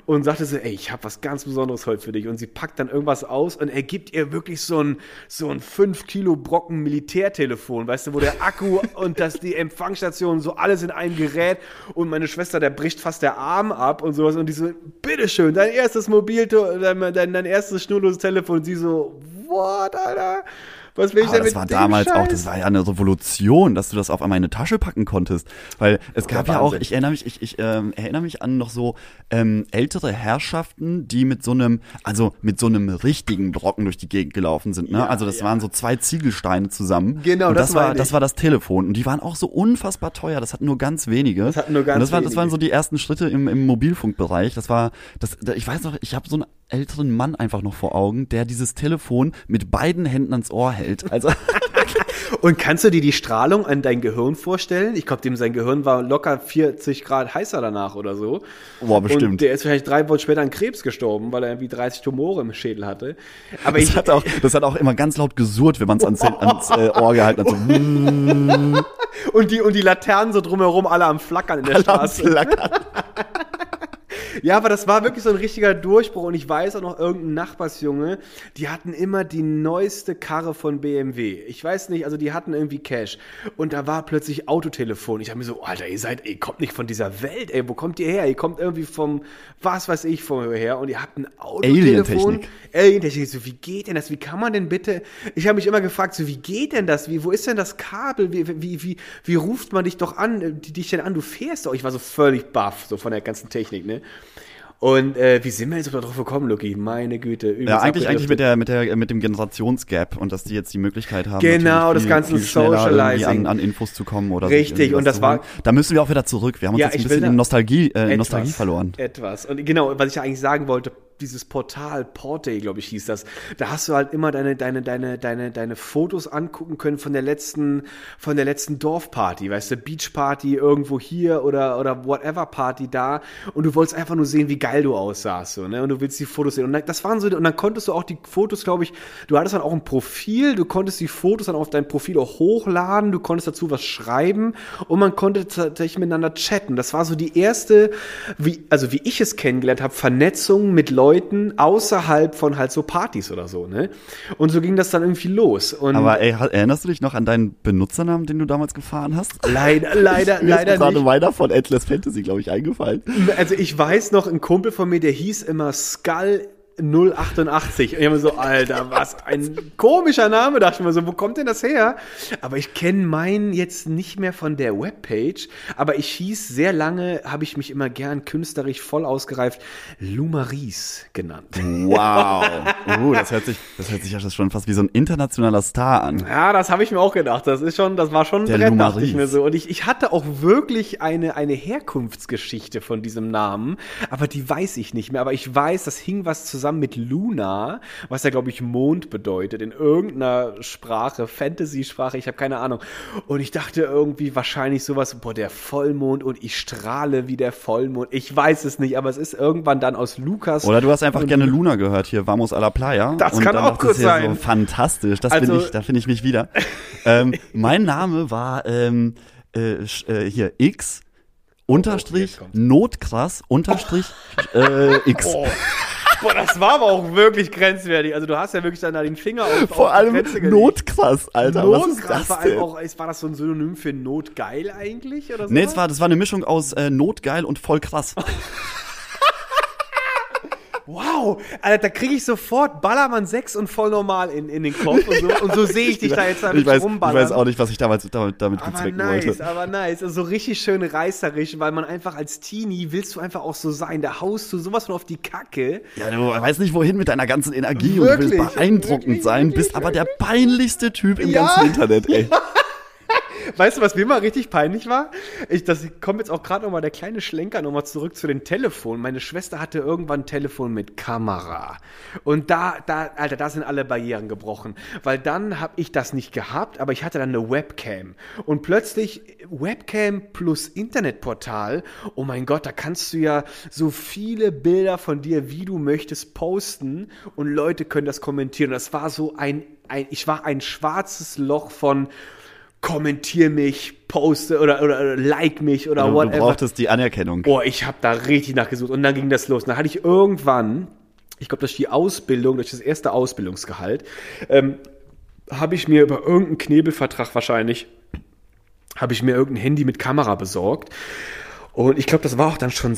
und sagte so, ey, ich habe was ganz Besonderes heute für dich. Und sie packt dann irgendwas aus und er gibt ihr wirklich so ein so ein 5 Kilo Brocken Militärtelefon, weißt du, wo der Akku und das die Empfangsstation so alles in einem Gerät und meine Schwester, der bricht fast der Arm ab und sowas und die so, bitteschön, dein erstes Mobil, dein, dein, dein erstes schnurloses Telefon und sie so, what, Alter? Was will ich Aber denn das mit war damals auch, Scheiß? das war ja eine Revolution, dass du das auf einmal in eine Tasche packen konntest. Weil es gab ja auch, ich erinnere mich, ich, ich ähm, erinnere mich an noch so ähm, ältere Herrschaften, die mit so einem, also mit so einem richtigen Brocken durch die Gegend gelaufen sind. Ne? Ja, also das ja. waren so zwei Ziegelsteine zusammen. Genau, und das das, war, ich. das war das Telefon. Und die waren auch so unfassbar teuer. Das hatten nur ganz wenige. Das hatten nur ganz und das, war, das wenige. waren so die ersten Schritte im, im Mobilfunkbereich. Das war, das, da- ich weiß noch, ich habe so einen älteren Mann einfach noch vor Augen, der dieses Telefon mit beiden Händen ans Ohr hält. Also Und kannst du dir die Strahlung an dein Gehirn vorstellen? Ich glaube, dem sein Gehirn war locker 40 Grad heißer danach oder so. Boah, bestimmt. Und der ist vielleicht drei Wochen später an Krebs gestorben, weil er irgendwie 30 Tumore im Schädel hatte. Aber Das ich, hat, auch, das hat auch immer ganz laut gesurrt, wenn man es ans, ans äh, Ohr gehalten hat. So, und die, und die Laternen so drumherum alle am Flackern in der Straße. flackern. Ja, aber das war wirklich so ein richtiger Durchbruch. Und ich weiß auch noch, irgendein Nachbarsjunge, die hatten immer die neueste Karre von BMW. Ich weiß nicht, also die hatten irgendwie Cash. Und da war plötzlich Autotelefon. Ich habe mir so, Alter, ihr seid, ihr kommt nicht von dieser Welt, ey, wo kommt ihr her? Ihr kommt irgendwie vom, was weiß ich, von her. Und ihr habt ein Autotelefon. Alientechnik. Alientechnik. So, wie geht denn das? Wie kann man denn bitte? Ich habe mich immer gefragt, so, wie geht denn das? Wie, wo ist denn das Kabel? Wie, wie, wie, wie ruft man dich doch an, äh, die- dich denn an? Du fährst doch. Ich war so völlig baff, so von der ganzen Technik, ne? Und äh, wie sind wir jetzt drauf gekommen, Lucky? Meine Güte. Ja, eigentlich, eigentlich mit, der, mit, der, mit dem Generationsgap und dass die jetzt die Möglichkeit haben, Genau, das viel, ganze viel Socializing. An, an Infos zu kommen oder Richtig, und das war-. Da müssen wir auch wieder zurück. Wir haben uns Ja, jetzt ein bisschen in Nostalgie, äh, Etwas. Nostalgie verloren. Etwas. Und genau, was ich eigentlich sagen wollte, dieses Portal, Porte, glaube ich, hieß das. Da hast du halt immer deine, deine, deine, deine, deine Fotos angucken können von der letzten, von der letzten Dorfparty, weißt du, Beachparty irgendwo hier oder, oder whatever Party da. Und du wolltest einfach nur sehen, wie geil du aussahst, so, ne? Und du willst die Fotos sehen. Und dann- das waren so, und dann konntest du auch die Fotos, glaube ich, du hattest dann auch ein Profil, du konntest die Fotos dann auf dein Profil auch hochladen, du konntest dazu was schreiben und man konnte tatsächlich miteinander chatten. Das war so die erste, wie, also wie ich es kennengelernt habe, Vernetzung mit Leuten außerhalb von halt so Partys oder so, ne? Und so ging das dann irgendwie los. Und Aber ey, erinnerst du dich noch an deinen Benutzernamen, den du damals gefahren hast? leider, leider, Mir ist leider gerade nicht. meiner von Endless Fantasy, glaube ich, eingefallen. Also ich weiß noch, ein Kumpel von mir, der hieß immer Skull 088. Und ich habe mir so, Alter, was ein komischer Name, dachte ich mir so, wo kommt denn das her? Aber ich kenne meinen jetzt nicht mehr von der Webpage, aber ich hieß sehr lange, habe ich mich immer gern künstlerisch voll ausgereift, Lumaris genannt. Wow. Uh, das hört sich, das hört sich ja schon fast wie so ein internationaler Star an. Ja, das habe ich mir auch gedacht. Das ist schon, das war schon ein Der Brett, dachte ich mir so. Und ich, ich hatte auch wirklich eine, eine Herkunftsgeschichte von diesem Namen, aber die weiß ich nicht mehr. Aber ich weiß, das hing was zusammen mit Luna, was ja, glaube ich, Mond bedeutet, in irgendeiner Sprache, Fantasy-Sprache, ich habe keine Ahnung. Und ich dachte irgendwie wahrscheinlich sowas, boah, der Vollmond und ich strahle wie der Vollmond. Ich weiß es nicht, aber es ist irgendwann dann aus Lukas. Oder du hast einfach gerne Luna gehört hier, Vamos a la Playa. Das und kann auch gut sein. So, fantastisch, das Also- bin ich, da finde ich mich wieder. ähm, mein Name war ähm, äh, äh, hier X unterstrich jetzt kommt's. Notkrass unterstrich äh, X. Oh. Boah, das war aber auch wirklich grenzwertig. Also du hast ja wirklich dann da den Finger auf, Vor auf allem. Notkrass, Alter. was ist Notkrass das war, denn? auch, war das so ein Synonym für notgeil eigentlich? Oder so? Nee, es war, das war eine Mischung aus äh, Notgeil und voll krass. Wow, Alter, da kriege ich sofort Ballermann 6 und voll normal in, in den Kopf und so, und so sehe ich dich da jetzt damit ich, weiß, ich rumballern. weiß auch nicht, was ich damals damit, damit aber bezwecken nice, wollte. aber nice. Also so richtig schön reißerisch, weil man einfach als Teenie willst du einfach auch so sein. Da haust du sowas von auf die Kacke. Ja, du weißt nicht wohin mit deiner ganzen Energie und du Wirklich, willst beeindruckend wirklich, sein, wirklich, bist aber der peinlichste Typ im Ja. ganzen Internet, ey. Weißt du, was mir mal richtig peinlich war? Ich, das kommt jetzt auch gerade noch mal der kleine Schlenker noch mal zurück zu den Telefonen. Meine Schwester hatte irgendwann ein Telefon mit Kamera. Und da, da, Alter, da sind alle Barrieren gebrochen. Weil dann habe ich das nicht gehabt, aber ich hatte dann eine Webcam. Und plötzlich Webcam plus Internetportal. Oh mein Gott, da kannst du ja so viele Bilder von dir, wie du möchtest, posten. Und Leute können das kommentieren. Das war so ein, ein ich war ein schwarzes Loch von kommentier mich, poste oder, oder, oder like mich oder Du, du whatever. brauchtest die Anerkennung. Boah, ich habe da richtig nachgesucht und dann ging das los. Dann hatte ich irgendwann, ich glaube durch die Ausbildung, durch das erste Ausbildungsgehalt, ähm, habe ich mir über irgendeinen Knebelvertrag wahrscheinlich, habe ich mir irgendein Handy mit Kamera besorgt. Und ich glaube, das war auch dann schon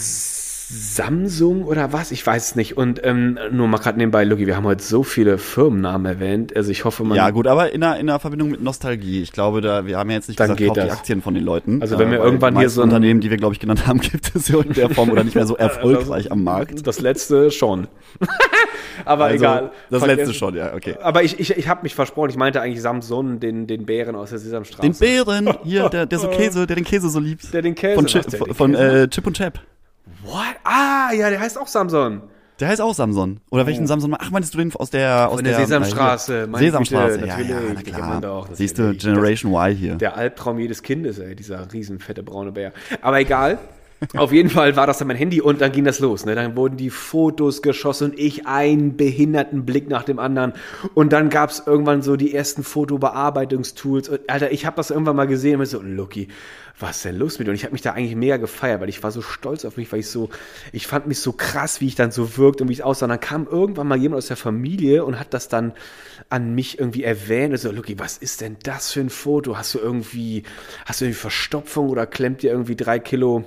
Samsung oder was? Ich weiß es nicht. Und ähm, nur mal gerade nebenbei, Lucky, wir haben heute so viele Firmennamen erwähnt. Also ich hoffe, man. Ja, gut, aber in einer, in einer Verbindung mit Nostalgie. Ich glaube, da, wir haben ja jetzt nicht gesagt, kauft die das. Aktien von den Leuten. Also wenn wir weil irgendwann hier so ein- Unternehmen, die wir, glaube ich, genannt haben, gibt es so in der Form oder nicht mehr so erfolgreich am Markt. Das letzte schon. Aber Also, egal. Das Vergessen. letzte schon, ja, okay. Aber ich, ich, ich habe mich versprochen, ich meinte eigentlich Samson, den, den Bären aus der Sesamstraße. Den Bären, hier, der, der so Käse, der den Käse so liebt. Der den Käse Von, was, Chip, der von, den von Käse äh, Chip und Chap. What? Ah, ja, der heißt auch Samson. Der heißt auch Samson. Oder welchen Samson? Ach, meinst du den aus der aus Von der Sesamstraße, meine Sesamstraße, Güte, ja, ja, na klar. das Siehst du, Generation Y hier. Der Albtraum jedes Kindes, ey, dieser riesen fette braune Bär. Aber egal. Auf jeden Fall war das dann mein Handy und dann ging das los. Ne? Dann wurden die Fotos geschossen und ich einen behinderten Blick nach dem anderen. Und dann gab es irgendwann so die ersten Fotobearbeitungstools. Und, Alter, ich habe das irgendwann mal gesehen und so, Lucky, was ist denn los mit dir? Und ich habe mich da eigentlich mega gefeiert, weil ich war so stolz auf mich, weil ich so, ich fand mich so krass, wie ich dann so wirkt und wie ich aussah. Und dann kam irgendwann mal jemand aus der Familie und hat das dann an mich irgendwie erwähnt. Und so, Lucky, was ist denn das für ein Foto? Hast du irgendwie, hast du irgendwie Verstopfung oder klemmt dir irgendwie drei Kilo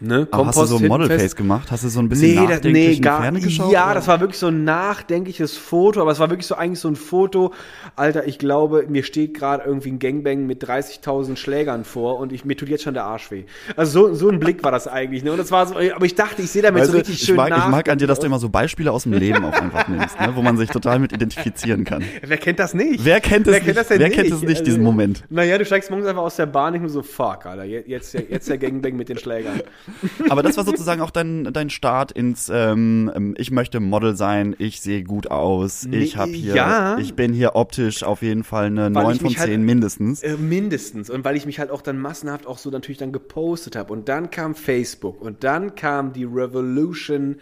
ne, Aber hast du so ein Modelface gemacht? Hast du so ein bisschen Nee, das, nachdenklich nee, in gar Ferne geschaut? Ja, oder? das war wirklich so ein nachdenkliches Foto, aber es war wirklich so eigentlich so ein Foto. Alter, ich glaube, mir steht gerade irgendwie ein Gangbang mit 30.000 Schlägern vor und ich, mir tut jetzt schon der Arsch weh. Also so, so ein Blick war das eigentlich, ne? Und das war so, aber ich dachte, ich sehe damit Weißt so richtig ich, schön mag, ich mag an dir, dass du immer so Beispiele aus dem Leben auch einfach nimmst, ne? wo man sich total mit identifizieren kann. Wer kennt das nicht? Wer kennt es Wer nicht? kennt das denn Wer nicht? kennt es nicht, diesen Also, Moment? Naja, du steigst morgens einfach aus der Bahn und ich mir so, fuck, Alter, jetzt, jetzt der Gangbang mit den Schlägern. Aber das war sozusagen auch dein, dein Start ins ähm, ähm, Ich möchte Model sein, ich sehe gut aus, ich habe hier, ja. ich bin hier optisch auf jeden Fall eine Weil 9 ich von mich 10 halt- mindestens. Äh, mindestens. Und weil ich mich halt auch dann massenhaft auch so natürlich dann gepostet habe. Und dann kam Facebook und dann kam die Revolution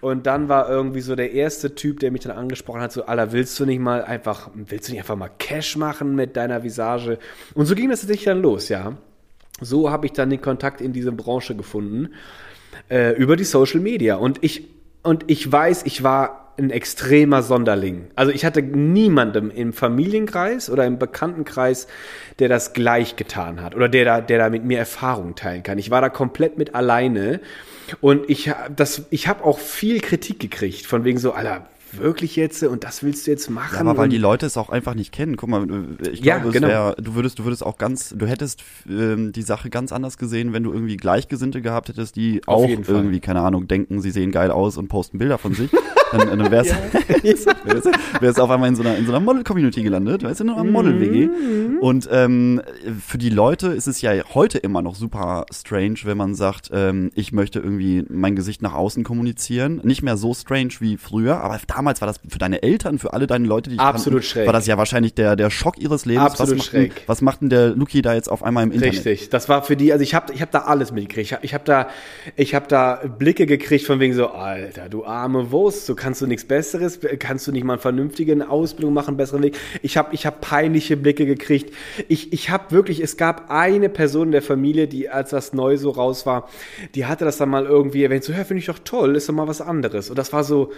und dann war irgendwie so der erste Typ, der mich dann angesprochen hat, so, Alter, willst du nicht mal einfach, willst du nicht einfach mal Cash machen mit deiner Visage? Und so ging das tatsächlich dann los, ja. So habe ich dann den Kontakt in diese Branche gefunden äh, über die Social Media. Und ich, und ich weiß, ich war ein extremer Sonderling. Also ich hatte niemandem im Familienkreis oder im Bekanntenkreis, der das gleich getan hat oder der da, der da mit mir Erfahrungen teilen kann. Ich war da komplett mit alleine und ich, das, ich habe auch viel Kritik gekriegt von wegen so, Alter, wirklich jetzt und das willst du jetzt machen? Ja, aber weil die Leute es auch einfach nicht kennen. Guck mal, ich Ja, glaube, es genau. wär, du würdest, du würdest auch ganz, du hättest ähm, die Sache ganz anders gesehen, wenn du irgendwie Gleichgesinnte gehabt hättest, die Auf auch irgendwie, keine Ahnung, denken, sie sehen geil aus und posten Bilder von sich. Dann, dann wär's, wär's, wär's auf einmal in so einer, in so einer Model-Community gelandet, weißt du, in einer Model-WG. Mhm. Und ähm, für die Leute ist es ja heute immer noch super strange, wenn man sagt, ähm, ich möchte irgendwie mein Gesicht nach außen kommunizieren. Nicht mehr so strange wie früher, aber damals war das für deine Eltern, für alle deine Leute, die ich Absolut kannten, schräg. war das ja wahrscheinlich der, der Schock ihres Lebens. Absolut was macht denn, schräg. Was macht denn der Luki da jetzt auf einmal im Internet? Richtig, das war für die, also ich habe ich hab da alles mitgekriegt. Ich habe ich hab da, ich hab da Blicke gekriegt von wegen so, Alter, du arme Wurst, so kannst du nichts Besseres, kannst du nicht mal eine vernünftige Ausbildung machen, einen besseren Weg. Ich habe ich hab peinliche Blicke gekriegt. Ich, ich habe wirklich, es gab eine Person in der Familie, die, als das neu so raus war, die hatte das dann mal irgendwie erwähnt, so, ja, finde ich doch toll, ist doch mal was anderes. Und das war so,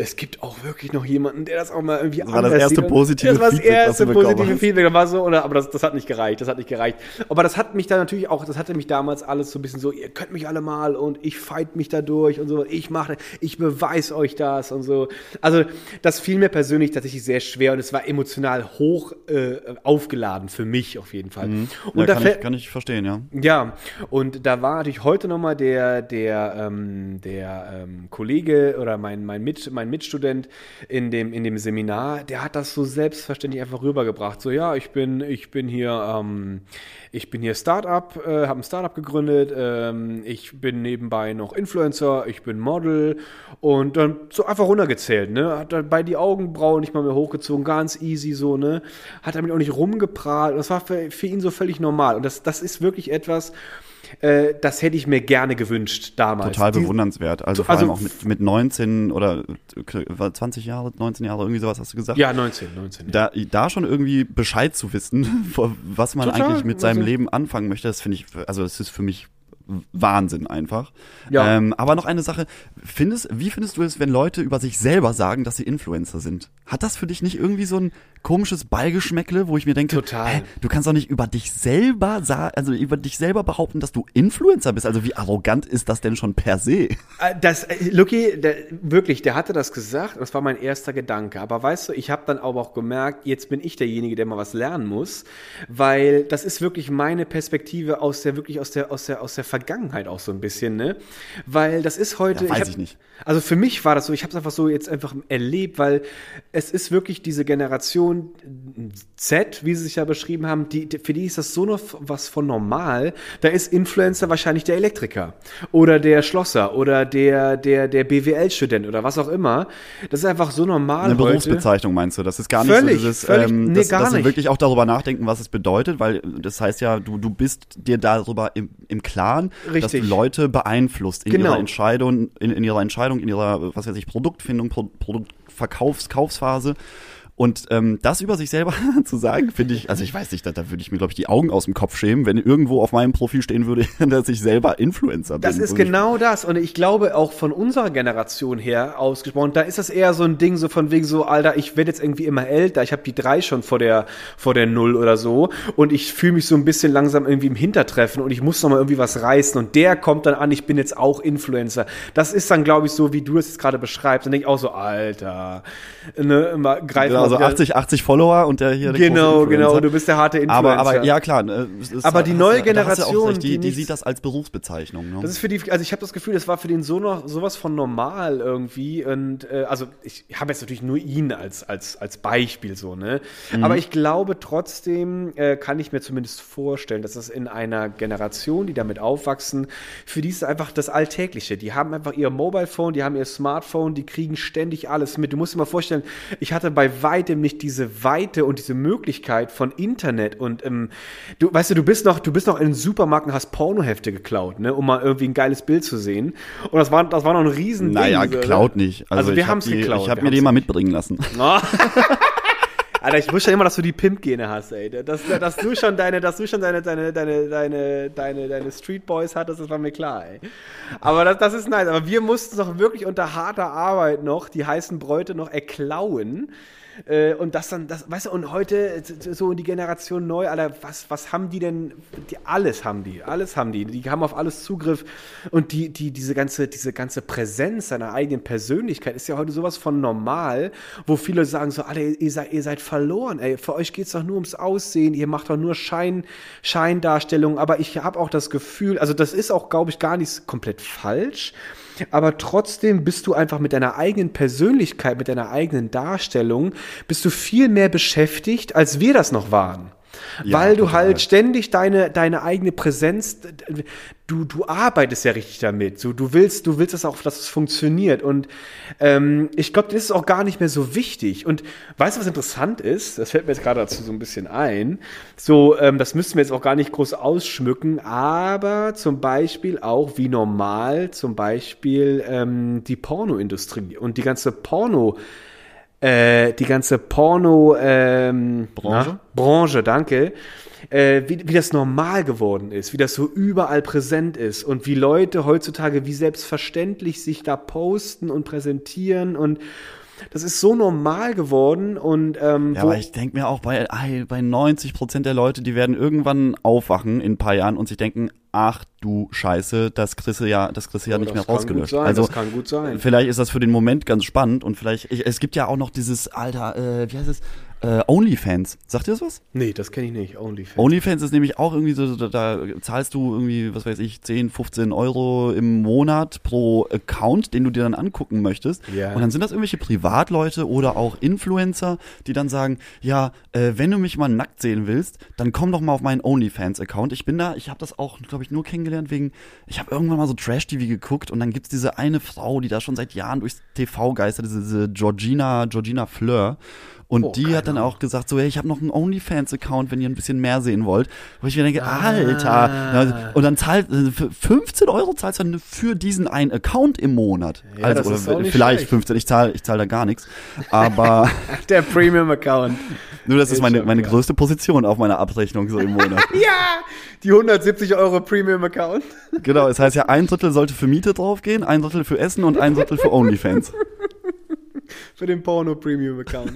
es gibt auch wirklich noch jemanden, der das auch mal irgendwie war das anders erste positive Das war das Feedback, erste positive. Feedback. Da war so, oder, aber das, das hat nicht gereicht. Das hat nicht gereicht. Aber das hat mich da natürlich auch, das hatte mich damals alles so ein bisschen so, ihr könnt mich alle mal und ich fight mich da durch und so. Ich mache, ich beweis euch das und so. Also, das fiel mir persönlich tatsächlich sehr schwer und es war emotional hoch äh, aufgeladen für mich auf jeden Fall. Und Ja, da kann, ich, kann ich verstehen, ja. ja, und da war natürlich heute nochmal der, der, ähm, der ähm, Kollege oder mein, mein, Mit, mein Mitstudent in dem, in dem Seminar, der hat das so selbstverständlich einfach rübergebracht. So, ja, ich bin, ich bin hier, ähm, ich bin hier Startup, äh, habe ein Startup gegründet, ähm, ich bin nebenbei noch Influencer, ich bin Model und dann so einfach runtergezählt, ne? Hat dabei die Augenbrauen nicht mal mehr hochgezogen, ganz easy so, ne? Hat damit auch nicht rumgeprahlt. Das war für, für ihn so völlig normal. Und das, das ist wirklich etwas, äh, das hätte ich mir gerne gewünscht damals. Total bewundernswert. Also, So, vor allem also auch mit, mit 19 oder äh, war 20 Jahre, 19 Jahre, irgendwie sowas hast du gesagt. Ja, 19, 19. Ja. Da, da schon irgendwie Bescheid zu wissen, was man Total, eigentlich mit seinem also- Leben anfangen möchte, das finde ich, also das ist für mich Wahnsinn einfach. Ja. Ähm, aber noch eine Sache, findest, wie findest du es, wenn Leute über sich selber sagen, dass sie Influencer sind? Hat das für dich nicht irgendwie so einen komisches Beigeschmäckle, wo ich mir denke, Total. Hä, du kannst doch nicht über dich selber also über dich selber behaupten, dass du Influencer bist. Also wie arrogant ist das denn schon per se? Äh, Das, äh, Lucky, der, wirklich, der hatte das gesagt, das war mein erster Gedanke. Aber weißt du, ich habe dann aber auch gemerkt, jetzt bin ich derjenige, der mal was lernen muss, weil das ist wirklich meine Perspektive aus der wirklich aus der aus der aus der Vergangenheit auch so ein bisschen, ne? Weil das ist heute. Ja, weiß hab- ich nicht. Also für mich war das so, ich habe es einfach so jetzt einfach erlebt, weil es ist wirklich diese Generation Z, wie sie sich ja beschrieben haben, die, für die ist das so noch was von normal. Da ist Influencer wahrscheinlich der Elektriker oder der Schlosser oder der der der BWL-Student oder was auch immer. Das ist einfach so normal Eine heute. Berufsbezeichnung meinst du? Das ist gar nicht Völlig, so dieses, völlig- ähm, nee, dass, gar dass sie wirklich auch darüber nachdenken, was es bedeutet, weil das heißt ja, du, du bist dir darüber im, im Klaren, dass Richtig. du Leute beeinflusst in Genau. ihrer Entscheidung, in, in ihrer Entscheidung, in ihrer, was weiß ich, Produktfindung, Pro, Produktverkaufs, Kaufsphase. Und ähm, das über sich selber zu sagen, finde ich, also ich weiß nicht, da, da würde ich mir, glaube ich, die Augen aus dem Kopf schämen, wenn irgendwo auf meinem Profil stehen würde, dass ich selber Influencer bin. Das ist genau das. Und ich glaube auch von unserer Generation her ausgesprochen, da ist das eher so ein Ding so von wegen so, Alter, ich werde jetzt irgendwie immer älter. Ich habe die drei schon vor der, vor der Null oder so. Und ich fühle mich so ein bisschen langsam irgendwie im Hintertreffen und ich muss noch mal irgendwie was reißen. Und der kommt dann an, ich bin jetzt auch Influencer. Das ist dann, glaube ich, so, wie du es jetzt gerade beschreibst. Dann denke ich auch so, Alter, ne, immer greif Genau, also wieder- 80, 80 Follower und der hier Genau, genau. Du bist der harte Influencer. Aber, aber ja klar. ist- Aber die neue Generation, die, die sieht das als Berufsbezeichnung. Ne? Das ist für die, also ich habe das Gefühl, das war für den so noch sowas von normal irgendwie. Und äh, also ich habe jetzt natürlich nur ihn als, als, als Beispiel so, ne? Mhm. Aber ich glaube trotzdem, äh, kann ich mir zumindest vorstellen, dass das in einer Generation, die damit aufwachsen, für die ist einfach das Alltägliche. Die haben einfach ihr Mobile Phone, die haben ihr Smartphone, die kriegen ständig alles mit. Du musst dir mal vorstellen, ich hatte bei weitem nicht diese Weite und diese Möglichkeit von Internet und ähm, du weißt du, du bist noch, du bist noch in den Supermarkt und hast Pornohefte geklaut, ne, um mal irgendwie ein geiles Bild zu sehen. Und das war, das war noch ein riesen naja, Ding, so, geklaut ne? nicht. Also, ich wir hab haben es geklaut. Ich habe mir die mal mitbringen lassen. Alter, ich wusste ja immer, dass du die Pimp-Gene hast, ey. Dass, dass du schon deine, dass du schon deine, deine, deine, deine, deine, deine Street Boys hattest, das war mir klar, ey. Aber das, das ist nice. Aber wir mussten doch wirklich unter harter Arbeit noch die heißen Bräute noch erklauen. Äh, Und das dann, das, weißt du, und heute, so die Generation neu, Alter, was, was haben die denn? Die, alles haben die, alles haben die. Die haben auf alles Zugriff. Und die, die, diese ganze, diese ganze Präsenz seiner eigenen Persönlichkeit ist ja heute sowas von normal, wo viele sagen so, Alter, ihr seid, ihr seid verloren, ey. Für euch geht's doch nur ums Aussehen, ihr macht doch nur Schein, Scheindarstellungen. Aber ich habe auch das Gefühl, also das ist auch, glaube ich, gar nicht komplett falsch. Aber trotzdem bist du einfach mit deiner eigenen Persönlichkeit, mit deiner eigenen Darstellung, bist du viel mehr beschäftigt, als wir das noch waren. Ja, Weil du total. halt ständig deine, deine eigene Präsenz, du, du arbeitest ja richtig damit. So, du willst, du willst das auch, dass es funktioniert. Und ähm, ich glaube, das ist auch gar nicht mehr so wichtig. Und weißt du, was interessant ist? Das fällt mir jetzt gerade dazu so ein bisschen ein. So, ähm, das müssten wir jetzt auch gar nicht groß ausschmücken, aber zum Beispiel auch, wie normal zum Beispiel ähm, die Pornoindustrie und die ganze Porno äh, die ganze Porno ähm, Branche? na, Branche, danke, äh, wie, wie das normal geworden ist, wie das so überall präsent ist und wie Leute heutzutage wie selbstverständlich sich da posten und präsentieren und das ist so normal geworden und ähm, Ja, aber ich denke mir auch bei, ei, bei 90 Prozent der Leute, die werden irgendwann aufwachen in ein paar Jahren und sich denken, ach du Scheiße, das kriegst du ja, das kriegst du ja Oh, nicht mehr rausgelöscht. sein, also das kann gut sein. vielleicht ist das für den Moment ganz spannend und vielleicht, ich, es gibt ja auch noch dieses, Alter, äh, wie heißt es, äh, Onlyfans. Sagt ihr das was? nee, das kenne ich nicht, OnlyFans. OnlyFans ist nämlich auch irgendwie so, da, da zahlst du irgendwie, was weiß ich, 10, 15 Euro im Monat pro Account, den du dir dann angucken möchtest. Ja. Und dann sind das irgendwelche Privatleute oder auch Influencer, die dann sagen, ja, äh, wenn du mich mal nackt sehen willst, dann komm doch mal auf meinen OnlyFans-Account. Ich bin da, ich habe das auch, glaube ich, nur kennengelernt wegen, ich habe irgendwann mal so Trash-TV geguckt und dann gibt's diese eine Frau, die da schon seit Jahren durchs TV geistert, diese, diese Georgina, Georgina Fleur. Und Oh, die hat dann auch gesagt, so, hey, ich habe noch einen OnlyFans-Account, wenn ihr ein bisschen mehr sehen wollt. Wo ich mir denke, Ah. Alter. Und dann zahlt, äh, für 15 Euro zahlst du dann für diesen einen Account im Monat. Ja, also, das oder vielleicht schlecht. 15, ich zahle ich zahl da gar nichts. Aber Der Premium-Account. nur das ist meine, meine größte Position auf meiner Abrechnung so im Monat. Ja, die 170 Euro Premium-Account. genau, es heißt ja, ein Drittel sollte für Miete draufgehen, ein Drittel für Essen und ein Drittel für OnlyFans. Für den Porno-Premium-Account.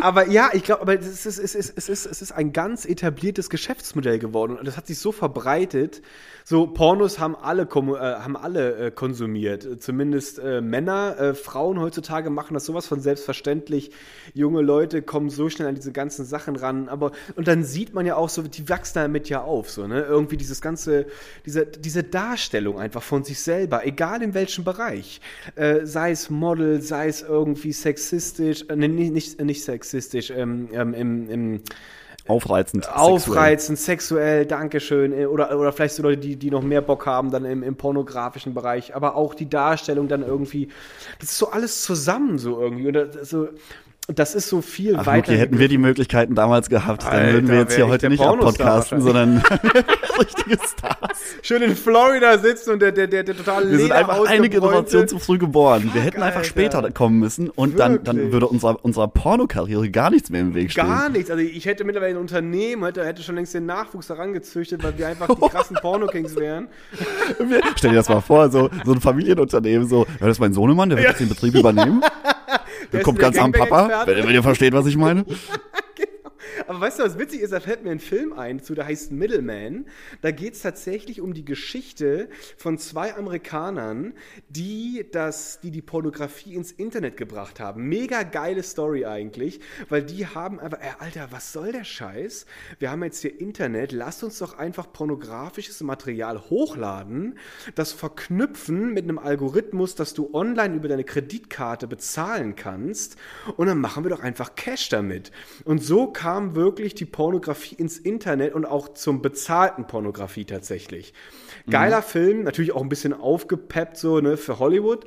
aber ja, ich glaube, aber es ist, es, ist, es, ist, es ist ein ganz etabliertes Geschäftsmodell geworden und das hat sich so verbreitet. So, Pornos haben alle, äh, haben alle äh, konsumiert. Zumindest äh, Männer. Äh, Frauen heutzutage machen das sowas von selbstverständlich. Junge Leute kommen so schnell an diese ganzen Sachen ran. Aber, und dann sieht man ja auch so, die wachsen damit ja auf, so, ne? Irgendwie dieses ganze, diese, diese Darstellung einfach von sich selber, egal in welchem Bereich. Äh, sei es Model, sei es irgendwie sexistisch, äh, nicht, nicht, nicht sexistisch, ähm, ähm, im, im Aufreizend. Aufreizend, sexuell, sexuell Dankeschön. Äh, oder, oder vielleicht so Leute, die, die noch mehr Bock haben, dann im, im pornografischen Bereich. Aber auch die Darstellung dann irgendwie. Das ist so alles zusammen so irgendwie. Oder so, das ist so viel Ach, weiter. Okay, hätten wir die Möglichkeiten damals gehabt, dann Alter, würden wir jetzt hier heute nicht abpodcasten, sondern richtige Stars. Schön in Florida sitzen und der, der, der, der total Wir sind einfach eine Generation zu früh geboren. Fuck, wir hätten einfach Alter. später kommen müssen und dann, dann würde unserer, unserer Pornokarriere gar nichts mehr im Weg stehen. Gar nichts. Also ich hätte mittlerweile ein Unternehmen, hätte, hätte schon längst den Nachwuchs herangezüchtet, weil wir einfach die krassen Porno-Kings wären. Stell dir das mal vor, so, so ein Familienunternehmen, so, ja, das ist mein Sohnemann, der wird jetzt den Betrieb übernehmen. Der kommt ganz am Papa, wenn, wenn ihr versteht, was ich meine. Aber weißt du, was witzig ist? Da fällt mir ein Film ein, zu, der heißt Middleman. Da geht es tatsächlich um die Geschichte von zwei Amerikanern, die, das, die die Pornografie ins Internet gebracht haben. Mega geile Story eigentlich, weil die haben einfach, ey, Alter, was soll der Scheiß? Wir haben jetzt hier Internet, lasst uns doch einfach pornografisches Material hochladen, das verknüpfen mit einem Algorithmus, dass du online über deine Kreditkarte bezahlen kannst und dann machen wir doch einfach Cash damit. Und so kam wirklich die Pornografie ins Internet und auch zum bezahlten Pornografie tatsächlich. Geiler mhm. Film, natürlich auch ein bisschen aufgepeppt so ne, für Hollywood.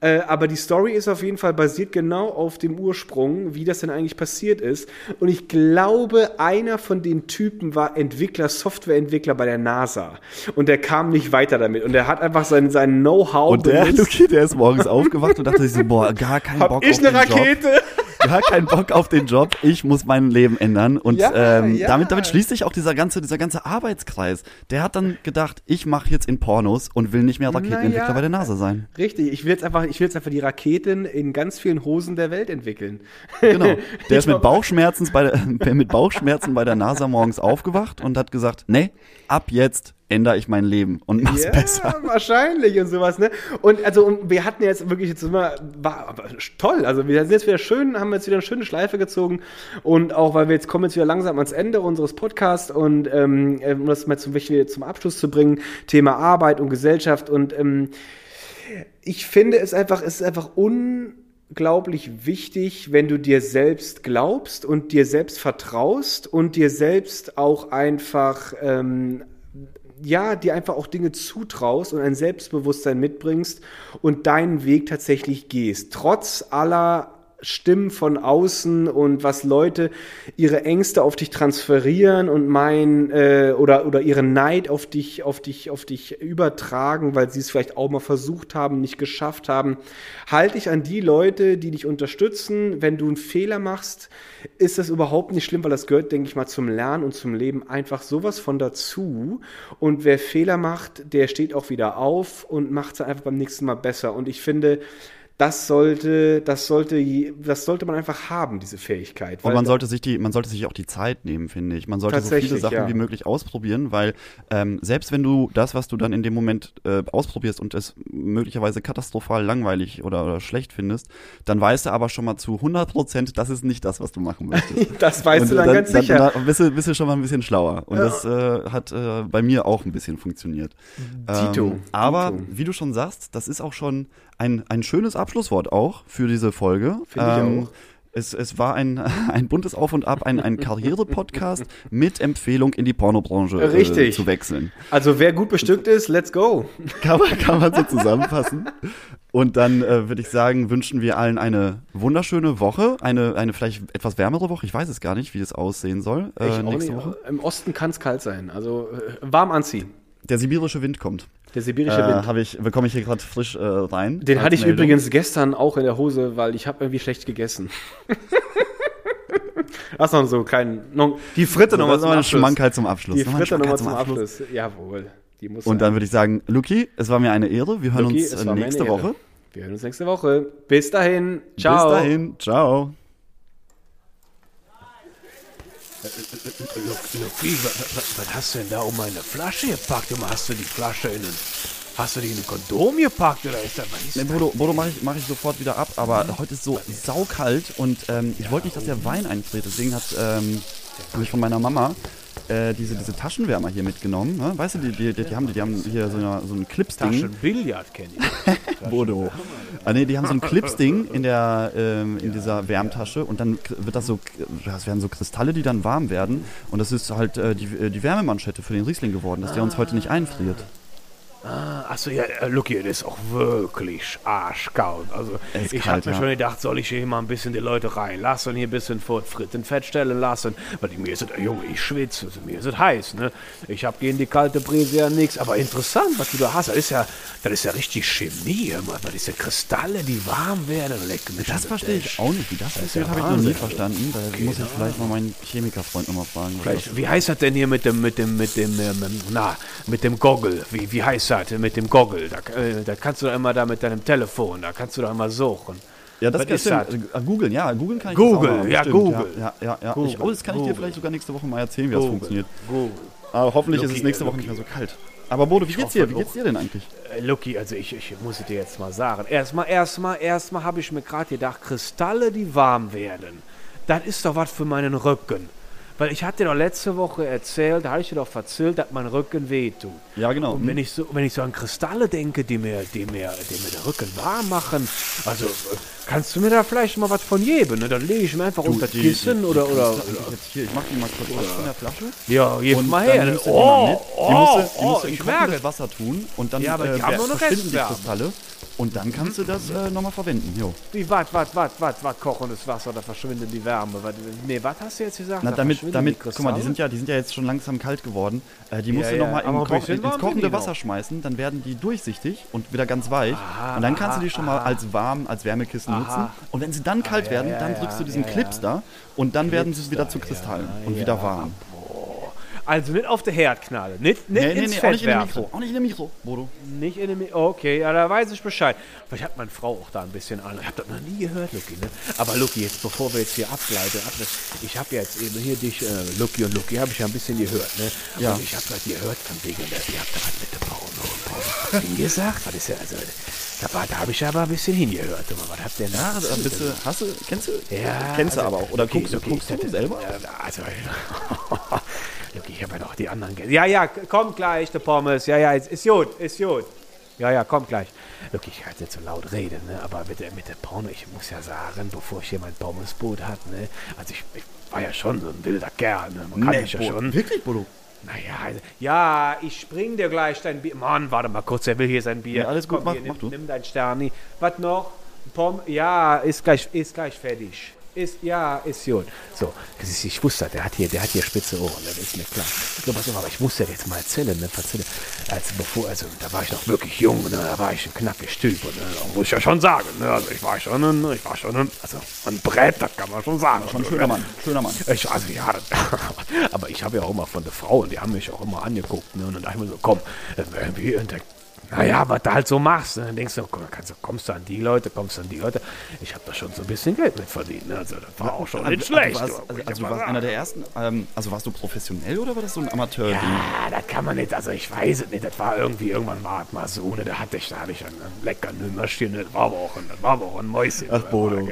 Äh, aber die Story ist auf jeden Fall basiert genau auf dem Ursprung, wie das denn eigentlich passiert ist. Und ich glaube, einer von den Typen war Entwickler, Softwareentwickler bei der NASA. Und der kam nicht weiter damit. Und er hat einfach sein, sein Know-how. Und der, Luki, der ist morgens aufgewacht und dachte sich so, boah, gar keinen Bock Hab ich auf eine Rakete? Job gar keinen Bock auf den Job, ich muss mein Leben ändern. Und ja, ähm, ja. Damit, damit schließt sich auch dieser ganze, dieser ganze Arbeitskreis. Der hat dann gedacht, ich mache jetzt in Pornos und will nicht mehr Raketenentwickler ja. bei der NASA sein. Richtig, ich will jetzt einfach, ich will jetzt einfach die Raketen in ganz vielen Hosen der Welt entwickeln. Genau. Der ist mit Bauchschmerzen bei der, mit Bauchschmerzen bei der NASA morgens aufgewacht und hat gesagt, nee, ab jetzt ändere ich mein Leben und mach's ja, besser. wahrscheinlich und sowas, ne? Und also wir hatten jetzt wirklich jetzt immer war toll, also wir sind jetzt wieder schön, haben jetzt wieder eine schöne Schleife gezogen und auch weil wir jetzt kommen jetzt wieder langsam ans Ende unseres Podcasts und ähm, um das mal zum, zum Abschluss zu bringen, Thema Arbeit und Gesellschaft und ähm, ich finde es einfach es ist einfach unglaublich wichtig, wenn du dir selbst glaubst und dir selbst vertraust und dir selbst auch einfach ähm, ja, dir einfach auch Dinge zutraust und ein Selbstbewusstsein mitbringst und deinen Weg tatsächlich gehst. Trotz aller Stimmen von außen und was Leute ihre Ängste auf dich transferieren und meinen äh, oder oder ihren Neid auf dich auf dich auf dich übertragen, weil sie es vielleicht auch mal versucht haben, nicht geschafft haben. Halte dich an die Leute, die dich unterstützen. Wenn du einen Fehler machst, ist das überhaupt nicht schlimm, weil das gehört, denke ich mal, zum Lernen und zum Leben einfach sowas von dazu. Und wer Fehler macht, der steht auch wieder auf und macht es einfach beim nächsten Mal besser. Und ich finde das sollte, das sollte, das sollte man einfach haben, diese Fähigkeit. Und man sollte sich die, man sollte sich auch die Zeit nehmen, finde ich. Man sollte so viele Sachen ja. wie möglich ausprobieren, weil ähm, selbst wenn du das, was du dann in dem Moment äh, ausprobierst und es möglicherweise katastrophal langweilig oder, oder schlecht findest, dann weißt du aber schon mal zu 100 Prozent, das ist nicht das, was du machen möchtest. das weißt und du dann, dann ganz sicher. Dann, dann bist, du, bist du schon mal ein bisschen schlauer. Und ja. das äh, hat äh, bei mir auch ein bisschen funktioniert. Tito. Ähm, aber Tito. wie du schon sagst, das ist auch schon ein, ein schönes Abschlusswort auch für diese Folge. Finde ich ähm, auch. Es, es war ein, ein buntes Auf und Ab, ein, ein Karriere-Podcast mit Empfehlung in die Pornobranche äh, zu wechseln. Also wer gut bestückt ist, let's go. Kann man, kann man so zusammenfassen. Und dann äh, würde ich sagen, wünschen wir allen eine wunderschöne Woche, eine, eine vielleicht etwas wärmere Woche. Ich weiß es gar nicht, wie es aussehen soll. Äh, nächste Woche. Im Osten kann es kalt sein, also äh, warm anziehen. Der sibirische Wind kommt. Der sibirische Wind. Äh, ich, bekomme ich hier gerade frisch äh, rein. Den hatte ich Meldung. übrigens gestern auch in der Hose, weil ich habe irgendwie schlecht gegessen. Hast noch so einen kleinen, die Fritte so, nochmal zum Abschluss. Schmankerl zum Abschluss. Die Fritte nochmal zum, zum Abschluss. Abschluss. Jawohl. Und dann würde ich sagen, Luki, es war mir eine Ehre. Wir hören Luki, uns nächste Woche. Wir hören uns nächste Woche. Bis dahin. Ciao. Bis dahin. Ciao. Lucky, was, hast du denn da um meine Flasche gepackt? Immer hast du die Flasche in ein, hast du die in ein Kondom gepackt oder ist das was ist Nee, Bodo, Bodo mache ich, mach ich sofort wieder ab, aber heute ist so saukalt und ähm, ich wollte nicht, dass der Wein einfriert. Deswegen hat ähm, habe ich von meiner Mama äh, diese, diese Taschenwärmer hier mitgenommen. Ne? Weißt du, die, die, die, die, haben, die haben hier so, eine, so ein Clips-Ding. Taschenbillard kenne ich. Bodo. Ah, nee, die haben so ein Clips-Ding in, der, ähm, in dieser Wärmtasche und dann wird das so, das werden so Kristalle, die dann warm werden und das ist halt äh, die, äh, die Wärmemanschette für den Riesling geworden, dass der uns heute nicht einfriert. Ah, achso, ja, äh, Lucky, das ist auch wirklich arschkalt. Also, ist ich kalt, habe mir ja. schon gedacht, soll ich hier mal ein bisschen die Leute reinlassen, hier ein bisschen vor Fritten feststellen lassen. Weil mir ist es, äh, Junge, ich schwitze, also, mir ist es heiß, ne? Ich habe gegen die kalte Brise ja nichts. Aber interessant, was du da hast. Das ist ja, das ist ja richtig Chemie, hör mal. Das ist ja Kristalle, die warm werden. Leck mich Das verstehe ich auch nicht. Wie das ist ja habe ich noch nie verstanden. Da muss ich vielleicht mal meinen Chemikerfreund nochmal fragen. Vielleicht, das- wie heißt das denn hier mit dem, mit dem, mit dem, ähm, na, mit dem Goggle? Wie, wie heißt das mit dem Goggle? Da, äh, da kannst du doch immer da mit deinem Telefon, da kannst du doch immer suchen. Ja, das Was kannst ist du das? äh, googeln, ja, googeln kann ich Google, das auch ja, Google. Ja, ja, ja. Google, Ich, oh, das kann ich dir Google. vielleicht sogar nächste Woche mal erzählen, wie das funktioniert. Google. Aber hoffentlich ist Lucky, es nächste äh, Woche nicht Lucky. mehr so kalt. Aber Bodo, wie geht's dir? Wie geht's dir denn eigentlich? Äh, Lucky, also ich, ich muss es dir jetzt mal sagen. Erstmal, erstmal, erstmal habe ich mir gerade gedacht, Kristalle, die warm werden. Das ist doch was für meinen Rücken. Weil ich hatte doch letzte Woche erzählt, da habe ich dir doch erzählt, dass mein Rücken wehtut. Ja, genau. Und wenn ich so, wenn ich so an Kristalle denke, die mir, die mir, die mir den Rücken warm machen, also äh, kannst du mir da vielleicht mal was von geben? Ne? Dann lege ich mir einfach unter das die- Kissen die- oder, die oder, eigentlich Jetzt hier, ich mach die mal kurz aus von der Flasche. ja, Und mal her. nimmst du die Oh. Die oh, musst du, die oh, musst du in ich kochendes merke. Wasser tun und dann Ja, aber die äh, haben wer- nur noch verschwinden die. Kristalle und dann kannst du das äh, nochmal verwenden. Jo. Wie, was, was, was, was, was, kochendes Wasser, da verschwindet die Wärme. Nee, was hast du jetzt gesagt? Na, Da damit, damit, guck mal, die sind ja, die sind ja jetzt schon langsam kalt geworden. Äh, die musst Ja, du ja, nochmal Koch, bisschen ins kochende die noch. Wasser schmeißen, dann werden die durchsichtig und wieder ganz weich. Aha, und dann kannst du die aha, schon mal aha. als warm, als Wärmekissen Aha. nutzen. Und wenn sie dann kalt ja, werden, ja, dann ja, drückst du diesen ja, ja. Clips da und dann werden sie wieder zu ja, Kristallen und wieder ja. warm. Also nicht auf der Herd knallen, nicht, nicht Nee, nee, ins nee, auch Fett nicht in dem. Mikro. Auch nicht in dem Mikro, Bodo. Nicht in dem Okay, ja, da weiß ich Bescheid. Vielleicht hat meine Frau auch da ein bisschen an. Ich habe das noch nie gehört, Lucky. Ne? Aber Lucky, jetzt bevor wir jetzt hier ableiten, ab- ich habe ja jetzt eben hier dich, äh, Lucky und Lucky, habe ich ja ein bisschen gehört. Ne? Ja. Und ich habe das gehört von wegen, dass ihr habt da was mit der Porno und hingesagt. Was ist ja, also, da, da habe ich aber ein bisschen hingehört. Aber was habt ihr da? Ja, bist du, hast du, kennst du? Ja, kennst du also, aber auch. Oder Lucky, guckst, du- Lucky, guckst du das- selber? Ja, also, Lucky, ich habe ja noch die anderen. ge- Ja, ja, kommt gleich, der Pommes. Ja, ja, ist, ist gut, ist gut. Ja, ja, kommt gleich. Lucky, ich jetzt nicht so laut reden, ne? aber mit der, mit der Porno, ich muss ja sagen, bevor ich hier mein Pommesboot hatte, ne? also ich, ich war ja schon so ein wilder Kerl, ne? man kann mich ja schon. Wirklich, Bodo? Naja, also, ja, ich spring dir gleich dein Bier. Mann, warte mal kurz, er will hier sein Bier. Ja, alles gut, mach- hier, mach nimm, du. nimm dein Sterni. Was noch? Pom ja, ist gleich, ist gleich fertig. Ist, ja, ist gut. So, ich wusste, der hat hier, der hat hier spitze Ohren, das ist mir klar. So, pass auf, aber ich muss dir jetzt mal erzählen, ne, erzählen. Also bevor, also da war ich noch wirklich jung, ne, da war ich ein knackig Typ, und, ne, muss ich ja schon sagen, ne, also ich war schon ein, ich war schon ein, also ein Brett, das kann man schon sagen. Schon ein schöner Mann, schöner Mann. Ich, also ja, aber ich habe ja auch immer von der Frau, und die haben mich auch immer angeguckt, ne? Und dann dachte ich mir so, komm, äh, wie, und der, naja, was du halt so machst. Ne? Dann denkst du, komm, kannst, du- kommst du an die Leute, kommst du an die Leute. Ich habe da schon so ein bisschen Geld mit verdient. Ne? Also das war auch schon nicht Also, schlecht. Du warst, du, also, also mal du warst einer der ersten, ähm, also warst du professionell oder war das so ein Amateur-Ding? Ja, das kann man nicht, also ich weiß es nicht, das war irgendwie, irgendwann es mal so, ne, da hatte ich, da hatte ich ein, ein lecker Nümmerchen, das war aber auch ein, das war aber auch ein Mäuschen. Ach, Bodo.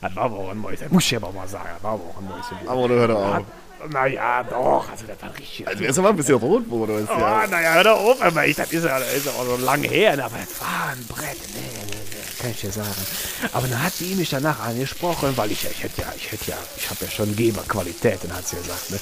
Das war aber auch ein Mäuschen, muss ich aber mal sagen, das war aber auch ein Mäuschen. Aber hör doch Hat- Naja, doch, also das war richtig. Also er ist aber ein bisschen rot, Bodo. Ist Oh, ja. naja, hör doch auf, aber ich, das ist ja, das ist ja auch so lange her, ne, aber das war ein Brett, nee, nee, nee, kann ich dir sagen. Aber dann hat die mich danach angesprochen, weil ich, ich hätte ja, ich hätte ja, ich habe ja schon Geberqualitäten, hat sie gesagt, ne.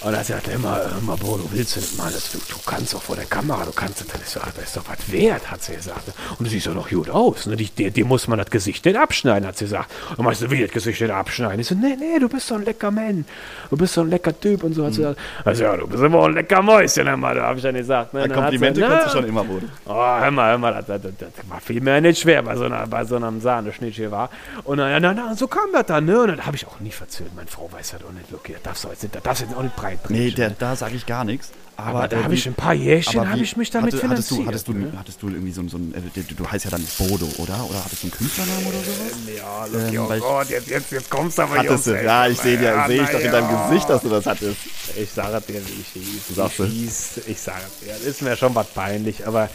Und dann sagt er immer, immer, Bro, du willst du nicht mal, das, du, du kannst doch vor der Kamera, du kannst, das ist doch, das ist doch was wert, hat sie gesagt. ne. Und du siehst doch noch gut aus, ne, die, dir, dir muss man das Gesicht nicht abschneiden, hat sie gesagt. Und meinst du, wie das Gesicht nicht abschneiden? Ich so, nee, nee, du bist so ein lecker Mann, du bist so ein lecker Typ und so, hat sie gesagt. Also ja, du bist immer ein lecker Mäuschen, immer, da habe ich dann gesagt. Ne, Dann hat sie- Komplimente na, kannst du schon immer, Bodo. Oh, hör mal, hör mal, das, das, das, das war viel mehr nicht schwer bei so einer einer, bei so einem Sahneschnittchen war. Und dann, na, na, so kam das dann, ne? Und dann habe ich auch nie verzögert. Meine Frau weiß das auch nicht, okay, das darfst du jetzt, nicht- das darfst du jetzt auch nicht breit bringen. Nee, der, da sage ich gar nichts. Aber, aber da äh, habe wie- ich ein paar Jährchen, habe ich mich damit hatte, hattest du, finanziert. hattest du, ne? hattest du irgendwie so, ein- so ein, äh, du, du heißt ja dann Bodo, oder? Oder hattest du einen Künstlernamen oder sowas? Ja, Ähm, oh Gott, jetzt, jetzt, jetzt kommst du aber Hattest du, Jungs, ja, ich sehe dir, sehe ich doch in deinem na Gesicht, ja. dass du das hattest. Ich sage dir, wie ich hieß. Du sagst ich hieß, ich sage dir, ist mir schon was peinlich, aber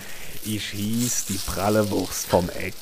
ich hieß die pralle Wurst vom Eck.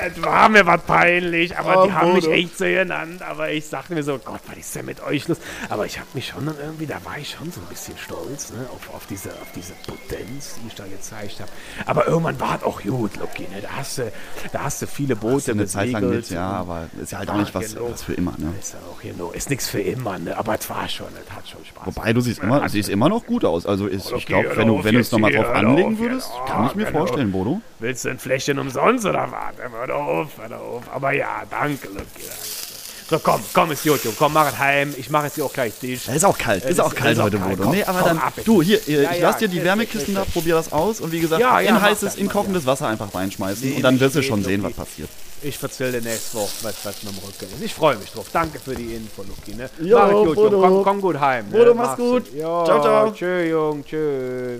Es war mir was peinlich, aber Oh, die haben mich Bodo. echt so genannt. Aber ich sagte mir so, Gott, was ist denn mit euch los? Aber ich habe mich schon dann irgendwie, da war ich schon so ein bisschen stolz ne, auf, auf, diese, auf diese Potenz, die ich da gezeigt habe. Aber irgendwann war es auch gut, Loki. Ne? Da, hast du, da hast du viele Boote Eine Zeit lang mit, ja, aber ist ja halt auch nicht was, genau. was für immer, ne? Ist ja auch nur, ist nichts für immer, ne? aber es war schon, es hat schon Spaß. Wobei du siehst immer, siehst immer noch gut aus. Also ist, ich glaube, wenn du, wenn du es nochmal drauf anlegen würdest, kann ich mir Genau. vorstellen, Bodo. Willst du ein Fläschchen umsonst oder was? Hör doch auf, hör doch auf. Aber ja, danke, Lucky. So, komm, komm, ist Junge. Komm, mach es heim. Ich mache jetzt hier auch gleich. Ja, ist auch kalt, ist, ist- auch kalt ist heute. Bodo. Nee, aber komm, dann, ab du, hier, äh, ich ja, lass dir die Wärmekisten da, probier das aus. Und wie gesagt, in heißes, in kochendes Wasser einfach reinschmeißen. Nee, und dann wirst du schon sehen, was passiert. Ich erzähle dir nächste Woche, was, was mit dem Rücken ist. Ich freue mich drauf. Danke für die Info, Lucky. Ne? Jo, mach es gut, Bodo. Komm, komm gut heim. Ne? Bodo, mach's Mach's gut. Jo, Ciao, ciao. Tschö, Junge. Tschö.